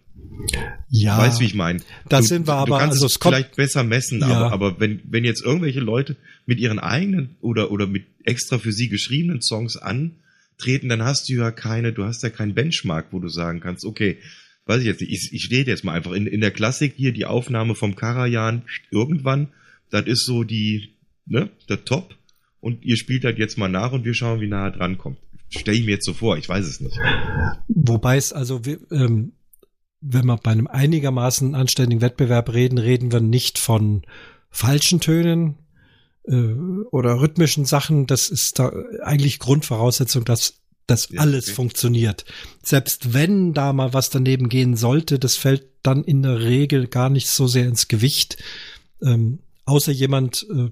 Ja, weißt wie ich meine. da Du- sind wir du aber, kannst also es kommt, vielleicht besser messen, Ja. aber, aber wenn, wenn jetzt irgendwelche Leute mit ihren eigenen oder, oder mit extra für sie geschriebenen Songs antreten, dann hast du ja keine, du hast ja keinen Benchmark, wo du sagen kannst, okay, weiß ich jetzt nicht, ich, ich rede jetzt mal einfach in, in der Klassik hier die Aufnahme vom Karajan irgendwann, das ist so die, ne, der Top und ihr spielt halt jetzt mal nach und wir schauen, wie nah er dran kommt. Stell ich mir jetzt so vor, ich weiß es nicht. wobei es also, wir, ähm, wenn wir bei einem einigermaßen anständigen Wettbewerb reden, reden wir nicht von falschen Tönen äh, oder rhythmischen Sachen. Das ist da eigentlich Grundvoraussetzung, dass das Ja, alles okay. funktioniert. Selbst wenn da mal was daneben gehen sollte, das fällt dann in der Regel gar nicht so sehr ins Gewicht. Ähm, außer jemand äh,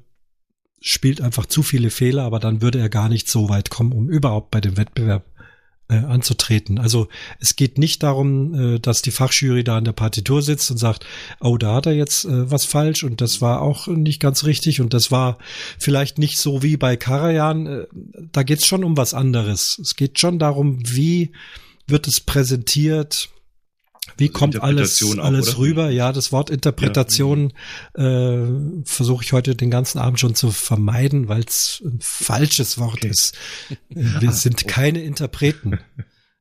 spielt einfach zu viele Fehler, aber dann würde er gar nicht so weit kommen, um überhaupt bei dem Wettbewerb äh, anzutreten. Also es geht nicht darum, äh, dass die Fachjury da an der Partitur sitzt und sagt, oh, da hat er jetzt äh, was falsch und das war auch nicht ganz richtig und das war vielleicht nicht so wie bei Karajan. Äh, da geht es schon um was anderes. Es geht schon darum, wie wird es präsentiert, wie Also kommt alles, auch, alles oder? rüber? Ja, das Wort Interpretation äh, versuche ich heute den ganzen Abend schon zu vermeiden, weil es ein falsches Wort Okay. ist. Wir sind keine Interpreten.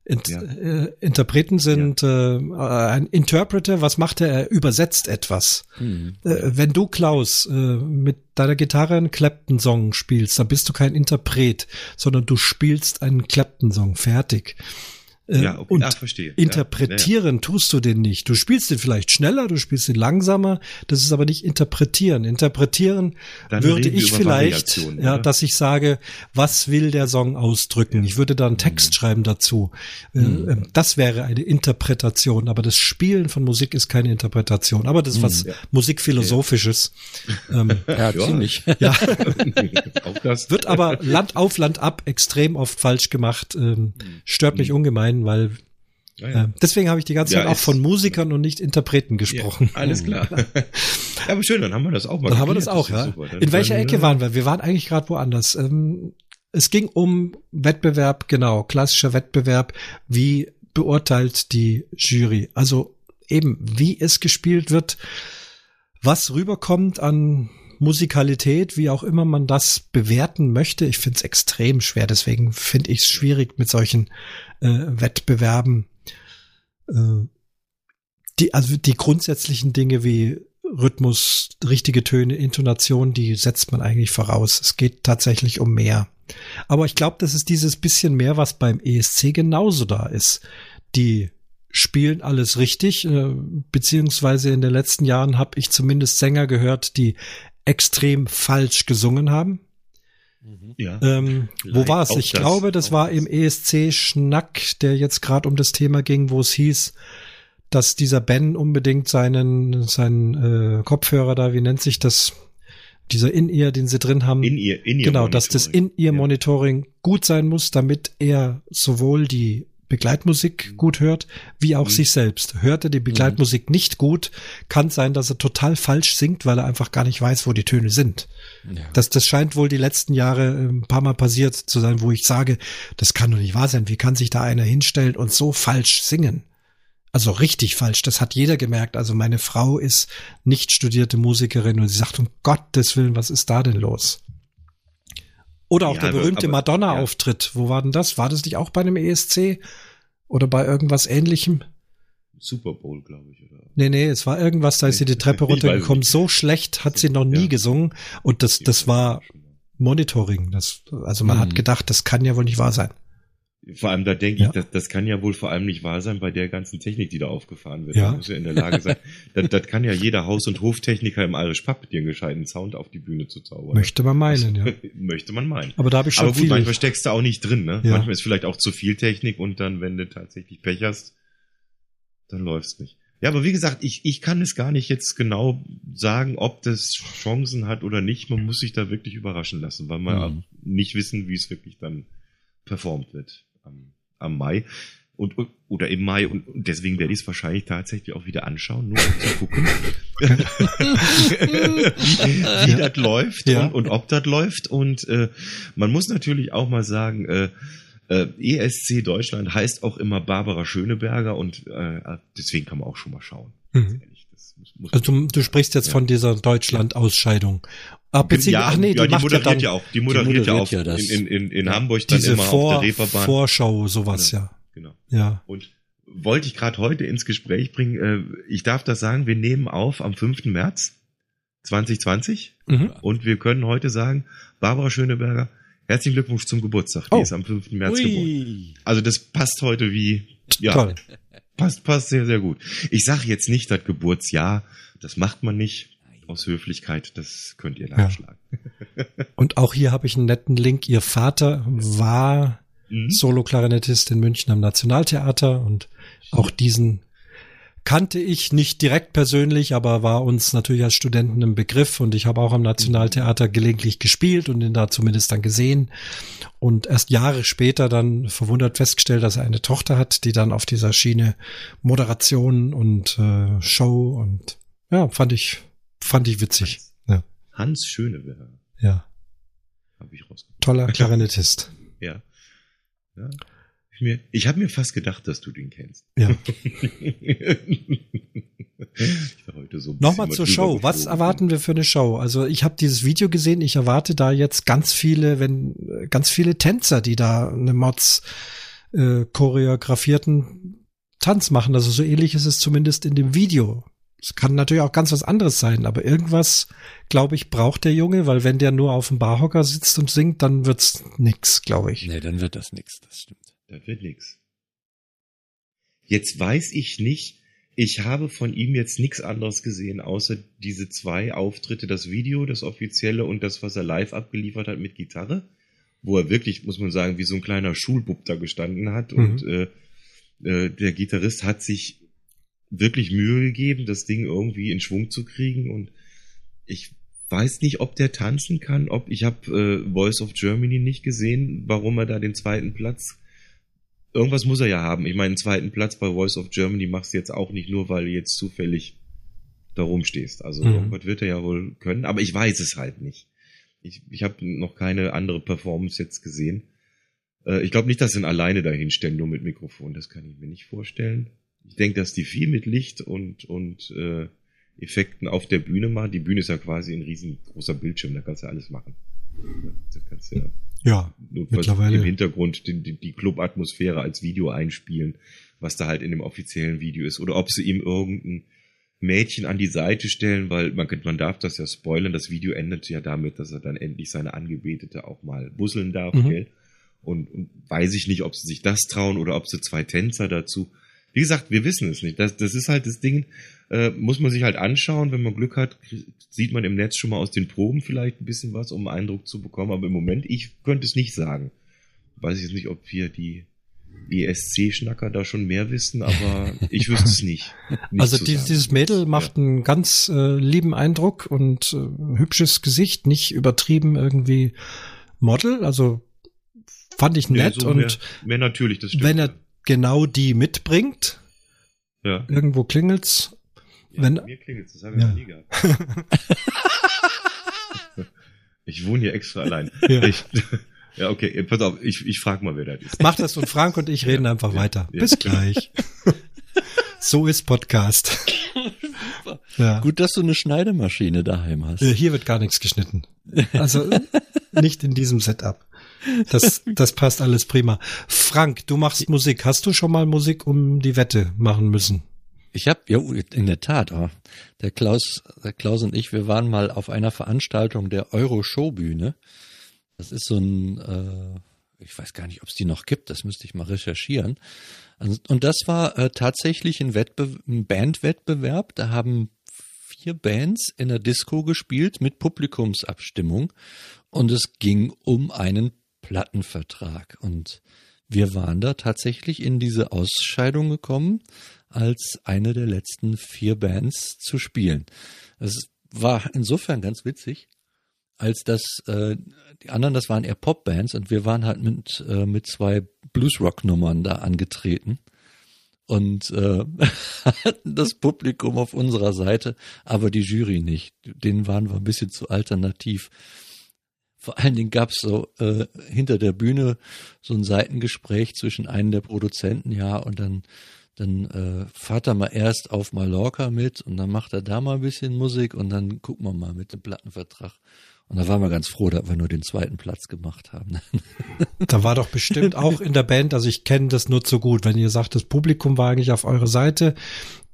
Int Ja. äh, Interpreten sind äh, ein Interpreter, was macht er? Er übersetzt etwas. Hm. Äh, wenn du, Klaus, äh, mit deiner Gitarre einen Clapton-Song spielst, dann bist du kein Interpret, sondern du spielst einen Clapton-Song. Fertig. Äh, ja, okay. Und ah, verstehe. interpretieren ja, tust du den nicht. Du spielst den vielleicht schneller, du spielst den langsamer. Das ist aber nicht interpretieren. Interpretieren Dann würde ich vielleicht, ja, dass ich sage, was will der Song ausdrücken? Ich würde da einen Text mhm. schreiben dazu. Mhm. Das wäre eine Interpretation. Aber das Spielen von Musik ist keine Interpretation. Aber das ist was mhm. Musikphilosophisches. Ähm, ja, ziemlich. Ja. Wird aber Land auf Land ab extrem oft falsch gemacht. Ähm, stört mich ungemein sein, weil ja, ja. Äh, deswegen habe ich die ganze Zeit auch von Musikern und nicht Interpreten gesprochen. Ja, alles klar. ja, aber schön, dann haben wir das auch mal. Dann haben wir das auch, das ja. In welcher Ecke waren wir? Wir waren eigentlich gerade woanders. Ähm, es ging um Wettbewerb, genau, klassischer Wettbewerb. Wie beurteilt die Jury? Also eben, wie es gespielt wird, was rüberkommt an Musikalität, wie auch immer man das bewerten möchte. Ich finde es extrem schwer, deswegen finde ich es schwierig mit solchen äh, Wettbewerben. Äh, die, also die grundsätzlichen Dinge wie Rhythmus, richtige Töne, Intonation, die setzt man eigentlich voraus. Es geht tatsächlich um mehr. Aber ich glaube, das ist dieses bisschen mehr, was beim ESC genauso da ist. Die spielen alles richtig, äh, beziehungsweise in den letzten Jahren habe ich zumindest Sänger gehört, die extrem falsch gesungen haben. Mhm. Ja. Ähm, wo war es? Ich das, glaube, das war das. im ESC-Schnack, der jetzt gerade um das Thema ging, wo es hieß, dass dieser Ben unbedingt seinen, seinen äh, Kopfhörer da, wie nennt sich das? Dieser In-Ear, den sie drin haben. In-Ear, In-Ear. Genau, dass das In-Ear-Monitoring ja. gut sein muss, damit er sowohl die Begleitmusik mhm. gut hört, wie auch mhm. sich selbst. Hört er die Begleitmusik mhm. nicht gut, kann sein, dass er total falsch singt, weil er einfach gar nicht weiß, wo die Töne sind. Ja. Das, das scheint wohl die letzten Jahre äh, ein paar Mal passiert zu sein, wo ich sage, das kann doch nicht wahr sein. Wie kann sich da einer hinstellen und so falsch singen? Also richtig falsch, das hat jeder gemerkt. Also meine Frau ist nicht studierte Musikerin und sie sagt, um Gottes Willen, was ist da denn los? Oder auch ja, der berühmte Madonna-Auftritt. Ja. Wo war denn das? War das nicht auch bei einem ESC? Oder bei irgendwas ähnlichem? Super Bowl, glaube ich, oder? Nee, nee, es war irgendwas, da ist sie die Treppe runtergekommen. So schlecht hat sie noch nie ja. gesungen. Und das, das war Monitoring. Das, also man mhm. hat gedacht, das kann ja wohl nicht wahr sein. Vor allem, da denke ja. ich, das, das kann ja wohl vor allem nicht wahr sein bei der ganzen Technik, die da aufgefahren wird. Ja. Da muss ja in der Lage sein. das, das kann ja jeder Haus- und Hoftechniker im Irish Pub dir einen gescheiten Sound auf die Bühne zu zaubern. Möchte man meinen, ja. Möchte man meinen. Aber da habe ich schon Aber gut, manchmal steckst du auch nicht drin, ne? Ja. Manchmal ist vielleicht auch zu viel Technik und dann, wenn du tatsächlich Pech hast, dann läuft's nicht. Ja, aber wie gesagt, ich, ich kann es gar nicht jetzt genau sagen, ob das Chancen hat oder nicht. Man muss sich da wirklich überraschen lassen, weil man mhm. nicht wissen, wie es wirklich dann performt wird am, am Mai. Und, oder im Mai und deswegen werde ich es wahrscheinlich tatsächlich auch wieder anschauen, nur um zu gucken, wie, wie das läuft ja. und, und, ob das läuft. Und äh, man muss natürlich auch mal sagen, äh, äh, ESC Deutschland heißt auch immer Barbara Schöneberger und äh, deswegen kann man auch schon mal schauen. Mhm. Muss, also du, du, sprichst jetzt ja. von dieser Deutschland-Ausscheidung. Ach, ja, ach nee, die, ja, die moderiert ja, dann, ja, auch. Die moderiert, die moderiert ja auch in, in, in, in Hamburg dann immer Vor, auf der Reeperbahn. Vorschau, sowas, genau, ja. Genau. Ja. Und wollte ich gerade heute ins Gespräch bringen. Äh, ich darf das sagen, wir nehmen auf am 5. März 2020 mhm. und wir können heute sagen, Barbara Schöneberger, herzlichen Glückwunsch zum Geburtstag. Die oh. ist am 5. März Ui. geboren. Also das passt heute wie, ja, Toll. Passt, passt sehr, sehr gut. Ich sage jetzt nicht das Geburtsjahr, das macht man nicht aus Höflichkeit, das könnt ihr nachschlagen. Ja. Und auch hier habe ich einen netten Link. Ihr Vater war mhm. Solo-Klarinettist in München am Nationaltheater und auch diesen kannte ich nicht direkt persönlich, aber war uns natürlich als Studenten im Begriff und ich habe auch am Nationaltheater gelegentlich gespielt und ihn da zumindest dann gesehen und erst Jahre später dann verwundert festgestellt, dass er eine Tochter hat, die dann auf dieser Schiene Moderation und äh, Show und ja, fand ich Fand ich witzig. Hans, ja. Hans Schöneberger. Ja. Hab ich rausgefunden. Toller Klarinettist. ja. ja. Ich, mir, ich habe mir fast gedacht, dass du den kennst. Ja. so Nochmal zur Show. Was erwarten wir für eine Show? Also ich habe dieses Video gesehen. Ich erwarte da jetzt ganz viele, wenn ganz viele Tänzer, die da eine Mods äh, choreografierten Tanz machen. Also so ähnlich ist es zumindest in dem Video. Es kann natürlich auch ganz was anderes sein, aber irgendwas, glaube ich, braucht der Junge, weil wenn der nur auf dem Barhocker sitzt und singt, dann wird's nix, glaube ich. Nee, dann wird das nix, das stimmt. Das wird nix. Jetzt weiß ich nicht, ich habe von ihm jetzt nichts anderes gesehen, außer diese zwei Auftritte, das Video, das offizielle und das, was er live abgeliefert hat mit Gitarre, wo er wirklich, muss man sagen, wie so ein kleiner Schulbub da gestanden hat. Mhm. Und äh, äh, der Gitarrist hat sich wirklich Mühe gegeben, das Ding irgendwie in Schwung zu kriegen. Und ich weiß nicht, ob der tanzen kann, ob ich habe äh, Voice of Germany nicht gesehen, warum er da den zweiten Platz irgendwas muss er ja haben. Ich meine, einen zweiten Platz bei Voice of Germany machst du jetzt auch nicht nur, weil du jetzt zufällig da rumstehst. Also mhm. irgendwas wird er ja wohl können, aber ich weiß es halt nicht. Ich, ich habe noch keine andere Performance jetzt gesehen. Äh, ich glaube nicht, dass sie ihn alleine dahin stellen, nur mit Mikrofon. Das kann ich mir nicht vorstellen. Ich denke, dass die viel mit Licht und, und äh, Effekten auf der Bühne machen. Die Bühne ist ja quasi ein riesengroßer Bildschirm, da kannst du alles machen. Da kannst du ja ja, mittlerweile. Im Hintergrund die, die, die Club-Atmosphäre als Video einspielen, was da halt in dem offiziellen Video ist. Oder ob sie ihm irgendein Mädchen an die Seite stellen, weil man, man darf das ja spoilern. Das Video endet ja damit, dass er dann endlich seine Angebetete auch mal busseln darf, mhm. gell? Und, und weiß ich nicht, ob sie sich das trauen oder ob sie zwei Tänzer dazu. Wie gesagt, wir wissen es nicht. Das, das ist halt das Ding, äh, muss man sich halt anschauen. Wenn man Glück hat, sieht man im Netz schon mal aus den Proben vielleicht ein bisschen was, um einen Eindruck zu bekommen. Aber im Moment, ich könnte es nicht sagen. Weiß ich jetzt nicht, ob wir die ESC-Schnacker da schon mehr wissen, aber ich wüsste es nicht. nicht also dieses, dieses Mädel macht ja. einen ganz äh, lieben Eindruck und äh, hübsches Gesicht, nicht übertrieben irgendwie Model. Also fand ich nett nee, so und mehr, mehr natürlich, das stimmt. Wenn er genau die mitbringt. Ja. Irgendwo klingelt's. Ja, wenn, mir klingelt's, das habe ich ja. noch nie gehabt. ich wohne hier extra allein. Ja. Ich, ja, okay, pass auf, ich, ich frage mal, wer das ist. Mach das und Frank und ich reden einfach weiter. Bis gleich. so ist Podcast. Ja. Gut, dass du eine Schneidemaschine daheim hast. Hier wird gar nichts geschnitten. Also nicht in diesem Setup. Das, das passt alles prima. Frank, du machst Musik. Hast du schon mal Musik um die Wette machen müssen? Ich habe, ja, in der Tat. Oh. Der Klaus, der Klaus und ich, wir waren mal auf einer Veranstaltung der Euro-Showbühne. Das ist so ein, äh, ich weiß gar nicht, ob es die noch gibt. Das müsste ich mal recherchieren. Und das war äh, tatsächlich ein, Wettbe ein Bandwettbewerb. Da haben vier Bands in der Disco gespielt mit Publikumsabstimmung. Und es ging um einen Plattenvertrag. Und wir waren da tatsächlich in diese Ausscheidung gekommen, als eine der letzten vier Bands zu spielen. Es war insofern ganz witzig, als dass äh, die anderen, das waren eher Popbands und wir waren halt mit, äh, mit zwei Bluesrock-Nummern da angetreten und äh, hatten das Publikum auf unserer Seite, aber die Jury nicht. Denen waren wir ein bisschen zu alternativ. Vor allen Dingen gab's so äh, hinter der Bühne so ein Seitengespräch zwischen einem der Produzenten, ja, und dann dann äh, fahrt er mal erst auf Mallorca mit und dann macht er da mal ein bisschen Musik und dann gucken wir mal mit dem Plattenvertrag. Und da waren wir ganz froh, dass wir nur den zweiten Platz gemacht haben. da war doch bestimmt auch in der Band, also ich kenne das nur zu gut, wenn ihr sagt, das Publikum war eigentlich auf eurer Seite,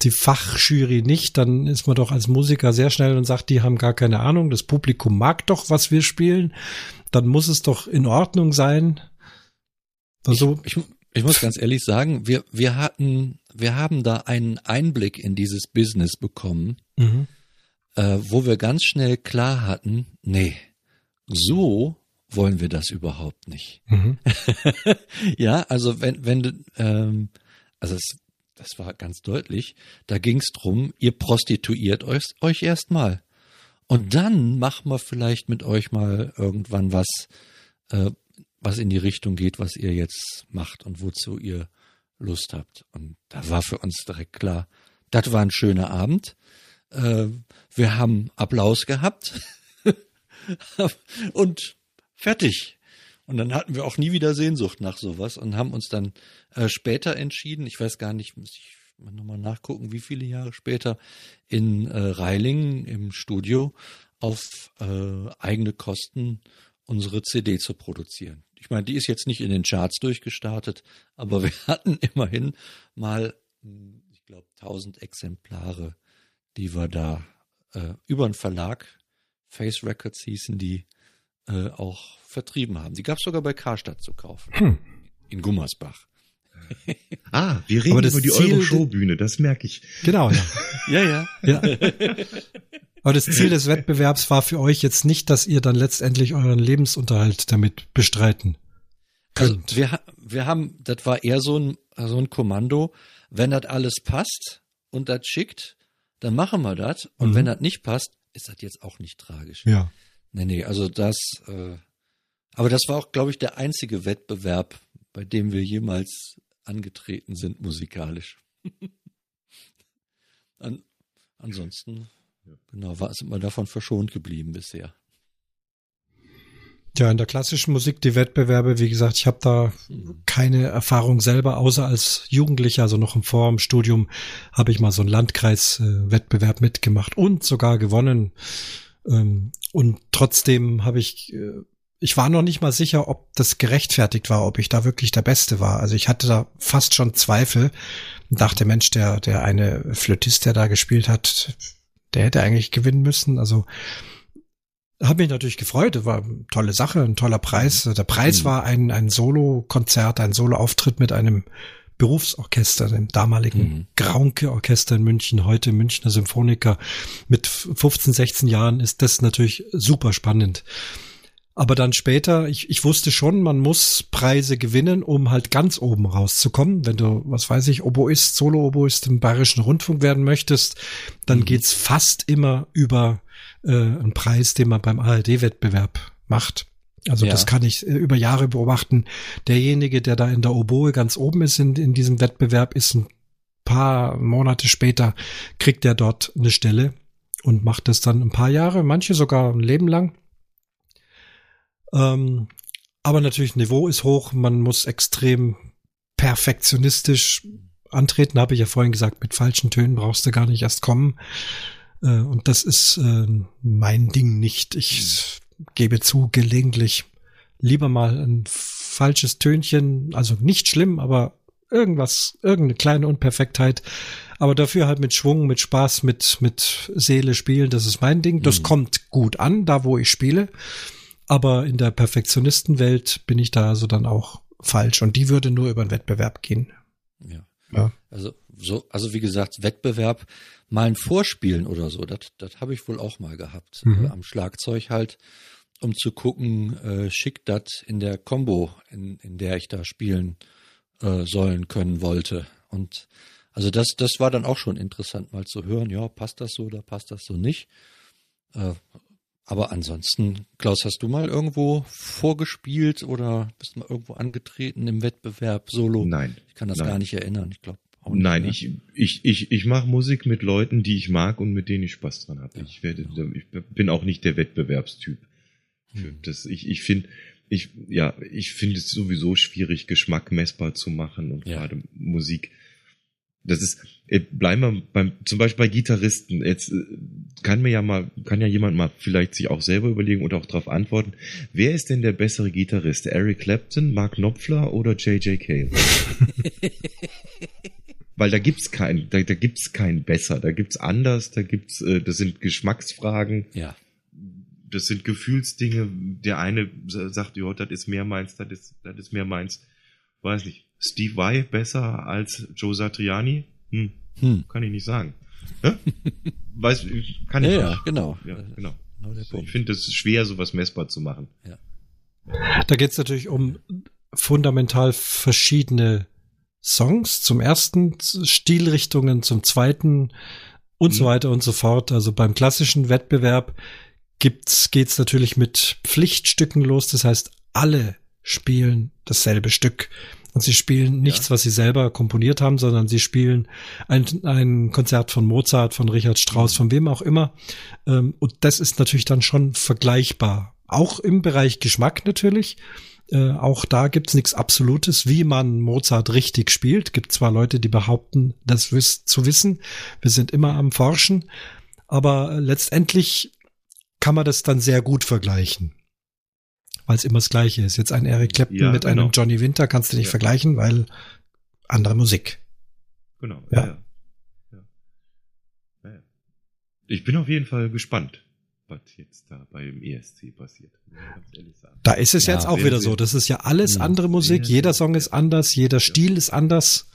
die Fachjury nicht, dann ist man doch als Musiker sehr schnell und sagt, die haben gar keine Ahnung, das Publikum mag doch, was wir spielen, dann muss es doch in Ordnung sein. Also, ich, ich, ich muss ganz ehrlich sagen, wir, wir hatten, wir haben da einen Einblick in dieses Business bekommen. Mhm äh, wo wir ganz schnell klar hatten, nee, so wollen wir das überhaupt nicht. Mhm. ja, also wenn, wenn, ähm, also es, das war ganz deutlich, da ging es drum, ihr prostituiert euch, euch erstmal. Und dann machen wir vielleicht mit euch mal irgendwann was, äh, was in die Richtung geht, was ihr jetzt macht und wozu ihr Lust habt. Und da war für uns direkt klar, das war ein schöner Abend. Äh, wir haben Applaus gehabt und fertig. Und dann hatten wir auch nie wieder Sehnsucht nach sowas und haben uns dann äh, später entschieden, ich weiß gar nicht, muss ich nochmal nachgucken, wie viele Jahre später, in äh, Reilingen im Studio auf äh, eigene Kosten unsere CD zu produzieren. Ich meine, die ist jetzt nicht in den Charts durchgestartet, aber wir hatten immerhin mal, hm, ich glaube, 1000 Exemplare die wir da äh, über einen Verlag, Face Records hießen die, äh, auch vertrieben haben. Die gab es sogar bei Karstadt zu kaufen. Hm. In Gummersbach. ah, wir reden über die Euro-Show-Bühne, das merke ich. Genau, ja. ja, ja. ja. Aber das Ziel des Wettbewerbs war für euch jetzt nicht, dass ihr dann letztendlich euren Lebensunterhalt damit bestreiten also könnt. Also wir, wir haben, das war eher so ein, so ein Kommando, wenn das alles passt und das schickt, dann machen wir das. Und mhm. wenn das nicht passt, ist das jetzt auch nicht tragisch. Ja. Nee, nee, also das, äh, aber das war auch, glaube ich, der einzige Wettbewerb, bei dem wir jemals angetreten sind musikalisch. An, ansonsten, genau, war, sind wir davon verschont geblieben bisher. Ja, in der klassischen Musik, die Wettbewerbe, wie gesagt, ich habe da keine Erfahrung selber, außer als Jugendlicher, also noch im Vor Studium, habe ich mal so einen Landkreiswettbewerb äh, mitgemacht und sogar gewonnen. Ähm, und trotzdem habe ich, äh, ich war noch nicht mal sicher, ob das gerechtfertigt war, ob ich da wirklich der Beste war. Also ich hatte da fast schon Zweifel und dachte, Mensch, der, der eine Flötist, der da gespielt hat, der hätte eigentlich gewinnen müssen. Also habe mich natürlich gefreut, war eine tolle Sache, ein toller Preis. Der Preis mhm. war ein, ein Solo-Konzert, ein Solo-Auftritt mit einem Berufsorchester, dem damaligen mhm. Graunke-Orchester in München, heute Münchner Symphoniker. Mit 15, 16 Jahren ist das natürlich super spannend. Aber dann später, ich, ich wusste schon, man muss Preise gewinnen, um halt ganz oben rauszukommen. Wenn du, was weiß ich, Oboist, Solo-Oboist im Bayerischen Rundfunk werden möchtest, dann mhm. geht's fast immer über äh, ein Preis, den man beim ARD-Wettbewerb macht. Also ja. das kann ich äh, über Jahre beobachten. Derjenige, der da in der Oboe ganz oben ist in, in diesem Wettbewerb, ist ein paar Monate später, kriegt er dort eine Stelle und macht das dann ein paar Jahre, manche sogar ein Leben lang. Ähm, aber natürlich, Niveau ist hoch, man muss extrem perfektionistisch antreten, habe ich ja vorhin gesagt, mit falschen Tönen brauchst du gar nicht erst kommen. Äh, und das ist äh, mein Ding nicht. Ich gebe zu, gelegentlich lieber mal ein falsches Tönchen, also nicht schlimm, aber irgendwas, irgendeine kleine Unperfektheit. Aber dafür halt mit Schwung, mit Spaß, mit, mit Seele spielen, das ist mein Ding. Das mhm. kommt gut an, da wo ich spiele. Aber in der Perfektionistenwelt bin ich da also dann auch falsch. Und die würde nur über den Wettbewerb gehen. Ja. ja. Also, so, also wie gesagt, Wettbewerb mal ein Vorspielen oder so, das, das habe ich wohl auch mal gehabt. Mhm. Am Schlagzeug halt, um zu gucken, äh, schickt das in der Combo, in, in der ich da spielen äh, sollen können wollte. Und also das, das war dann auch schon interessant, mal zu hören, ja, passt das so oder passt das so nicht. Äh, aber ansonsten, Klaus, hast du mal irgendwo vorgespielt oder bist mal irgendwo angetreten im Wettbewerb solo? Nein. Ich kann das nein. gar nicht erinnern, ich glaube. Nein, ne? ich, ich, ich, ich mache Musik mit Leuten, die ich mag und mit denen ich Spaß dran habe. Ja, ich, werde, genau. ich bin auch nicht der Wettbewerbstyp. Hm. Das, ich ich finde, ich, ja, ich finde es sowieso schwierig, Geschmack messbar zu machen und ja. gerade Musik. Das ist, äh, bleiben wir beim, zum Beispiel bei Gitarristen. Jetzt äh, kann mir ja mal, kann ja jemand mal vielleicht sich auch selber überlegen und auch darauf antworten. Wer ist denn der bessere Gitarrist? Eric Clapton, Mark Knopfler oder J.J. Cale? weil da gibt's kein, da, da gibt's kein besser, da gibt's anders, da gibt's, äh, das sind Geschmacksfragen. Ja. Das sind Gefühlsdinge. Der eine sagt, ja, das ist mehr meins, das ist, das ist mehr meins. Weiß nicht. Steve Vai besser als Joe Satriani? Hm. hm. Kann ich nicht sagen. Ja? Weiß, kann ich ja, nicht. Ja, genau. Ja, genau. genau ich finde es schwer, sowas messbar zu machen. Ja. Da geht es natürlich um fundamental verschiedene Songs zum ersten, Stilrichtungen zum zweiten und mhm. so weiter und so fort. Also beim klassischen Wettbewerb gibt's, geht's natürlich mit Pflichtstücken los. Das heißt, alle spielen dasselbe Stück. Und sie spielen nichts, ja. was sie selber komponiert haben, sondern sie spielen ein, ein Konzert von Mozart, von Richard Strauss, von wem auch immer. Ähm, und das ist natürlich dann schon vergleichbar. Auch im Bereich Geschmack natürlich. Äh, auch da gibt's nichts Absolutes, wie man Mozart richtig spielt. Gibt zwar Leute, die behaupten, das wiss zu wissen. Wir sind immer am Forschen. Aber letztendlich kann man das dann sehr gut vergleichen. Weil es immer das Gleiche ist. Jetzt ein Eric Clapton ja, mit genau. einem Johnny Winter kannst du nicht ja. vergleichen, weil andere Musik. Genau. Ja. ja. Ich bin auf jeden Fall gespannt was jetzt da beim ESC passiert. Da ist es ja, jetzt auch wieder so. Das ist ja alles ja, andere Musik. Jeder Song ist anders, jeder Stil ist anders.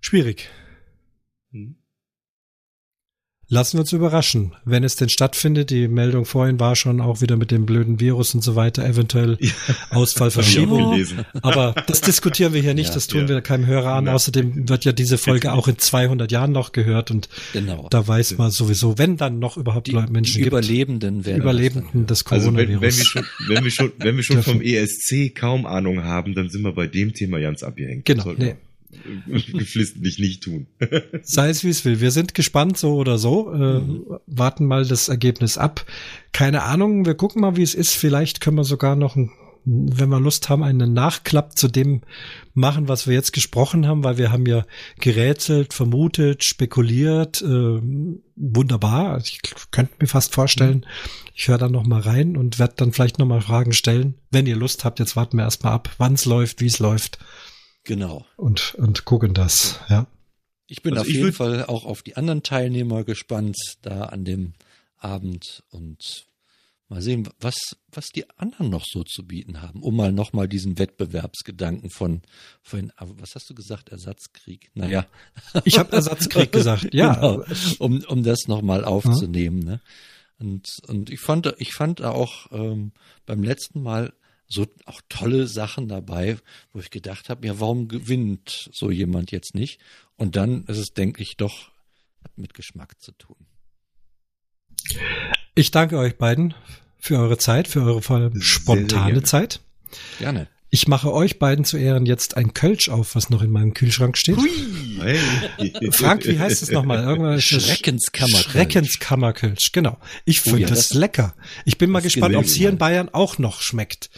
Schwierig. Hm. Lassen wir uns überraschen, wenn es denn stattfindet. Die Meldung vorhin war schon auch wieder mit dem blöden Virus und so weiter, eventuell ja. Ausfallverschiebung. Aber das diskutieren wir hier nicht, ja, das tun ja. wir keinem Hörer an. Außerdem wird ja diese Folge auch in 200 Jahren noch gehört und genau. da weiß man sowieso, wenn dann noch überhaupt die, Menschen die gibt. Überlebenden werden Überlebenden des Coronavirus. Also wenn, wenn, wir schon, wenn wir schon, wenn wir schon vom ESC kaum Ahnung haben, dann sind wir bei dem Thema ganz abgehängt. Genau. Nee geflissentlich nicht tun. Sei es wie es will. Wir sind gespannt so oder so. Äh, mhm. Warten mal das Ergebnis ab. Keine Ahnung. Wir gucken mal, wie es ist. Vielleicht können wir sogar noch, ein, wenn wir Lust haben, einen Nachklapp zu dem machen, was wir jetzt gesprochen haben, weil wir haben ja gerätselt, vermutet, spekuliert. Äh, wunderbar. Ich könnte mir fast vorstellen, mhm. ich höre da noch mal rein und werde dann vielleicht noch mal Fragen stellen. Wenn ihr Lust habt, jetzt warten wir erstmal ab, wann es läuft, wie es läuft. Genau. Und, und gucken das, ja. Ich bin also auf jeden Fall auch auf die anderen Teilnehmer gespannt da an dem Abend und mal sehen, was, was die anderen noch so zu bieten haben, um mal nochmal diesen Wettbewerbsgedanken von, von, was hast du gesagt, Ersatzkrieg? Naja. Ich habe Ersatzkrieg gesagt, ja. Genau, um, um das nochmal aufzunehmen. Ja. Ne? Und, und ich fand, ich fand auch ähm, beim letzten Mal so auch tolle Sachen dabei, wo ich gedacht habe, ja, warum gewinnt so jemand jetzt nicht? Und dann ist es, denke ich, doch mit Geschmack zu tun. Ich danke euch beiden für eure Zeit, für eure vor allem spontane sehr Zeit. Gerne. Ich mache euch beiden zu Ehren jetzt ein Kölsch auf, was noch in meinem Kühlschrank steht. Hui. Frank, wie heißt es nochmal? Irgendwas Schreckenskammerkölsch. Schreckenskammerkölsch, genau. Ich finde oh, ja, das, das, lecker. Ich bin mal gespannt, ob es hier in Bayern auch noch schmeckt.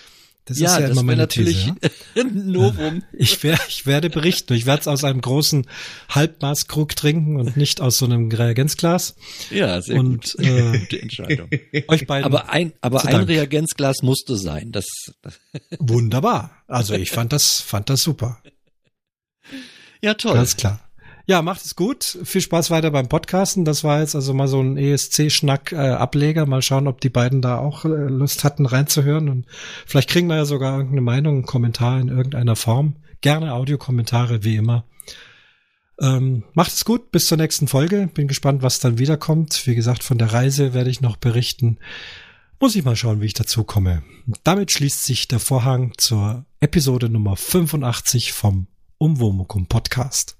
Das ja, ist ja das immer meine natürlich These, ja? Novum. Ich, wär, ich werde berichten. Ich werde es aus einem großen Halbmaßkrug trinken und nicht aus so einem Reagenzglas. Ja, sehr und, gut. Äh, Gute Entscheidung. Euch beiden. Aber ein, aber ein Reagenzglas musste sein. Das. Wunderbar. Also ich fand das, fand das super. Ja, toll. Ganz klar. Ja, macht es gut. Viel Spaß weiter beim Podcasten. Das war jetzt also mal so ein ESC-Schnack-Ableger. mal schauen, ob die beiden da auch äh, Lust hatten reinzuhören. Und vielleicht kriegen wir ja sogar irgendeine Meinung, einen Kommentar in irgendeiner Form. Gerne Audiokommentare, wie immer. Ähm, macht es gut. Bis zur nächsten Folge. Bin gespannt, was dann wiederkommt. Wie gesagt, von der Reise werde ich noch berichten. Muss ich mal schauen, wie ich dazu komme. Damit schließt sich der Vorhang zur Episode Nummer 85 vom Umwomukum Podcast.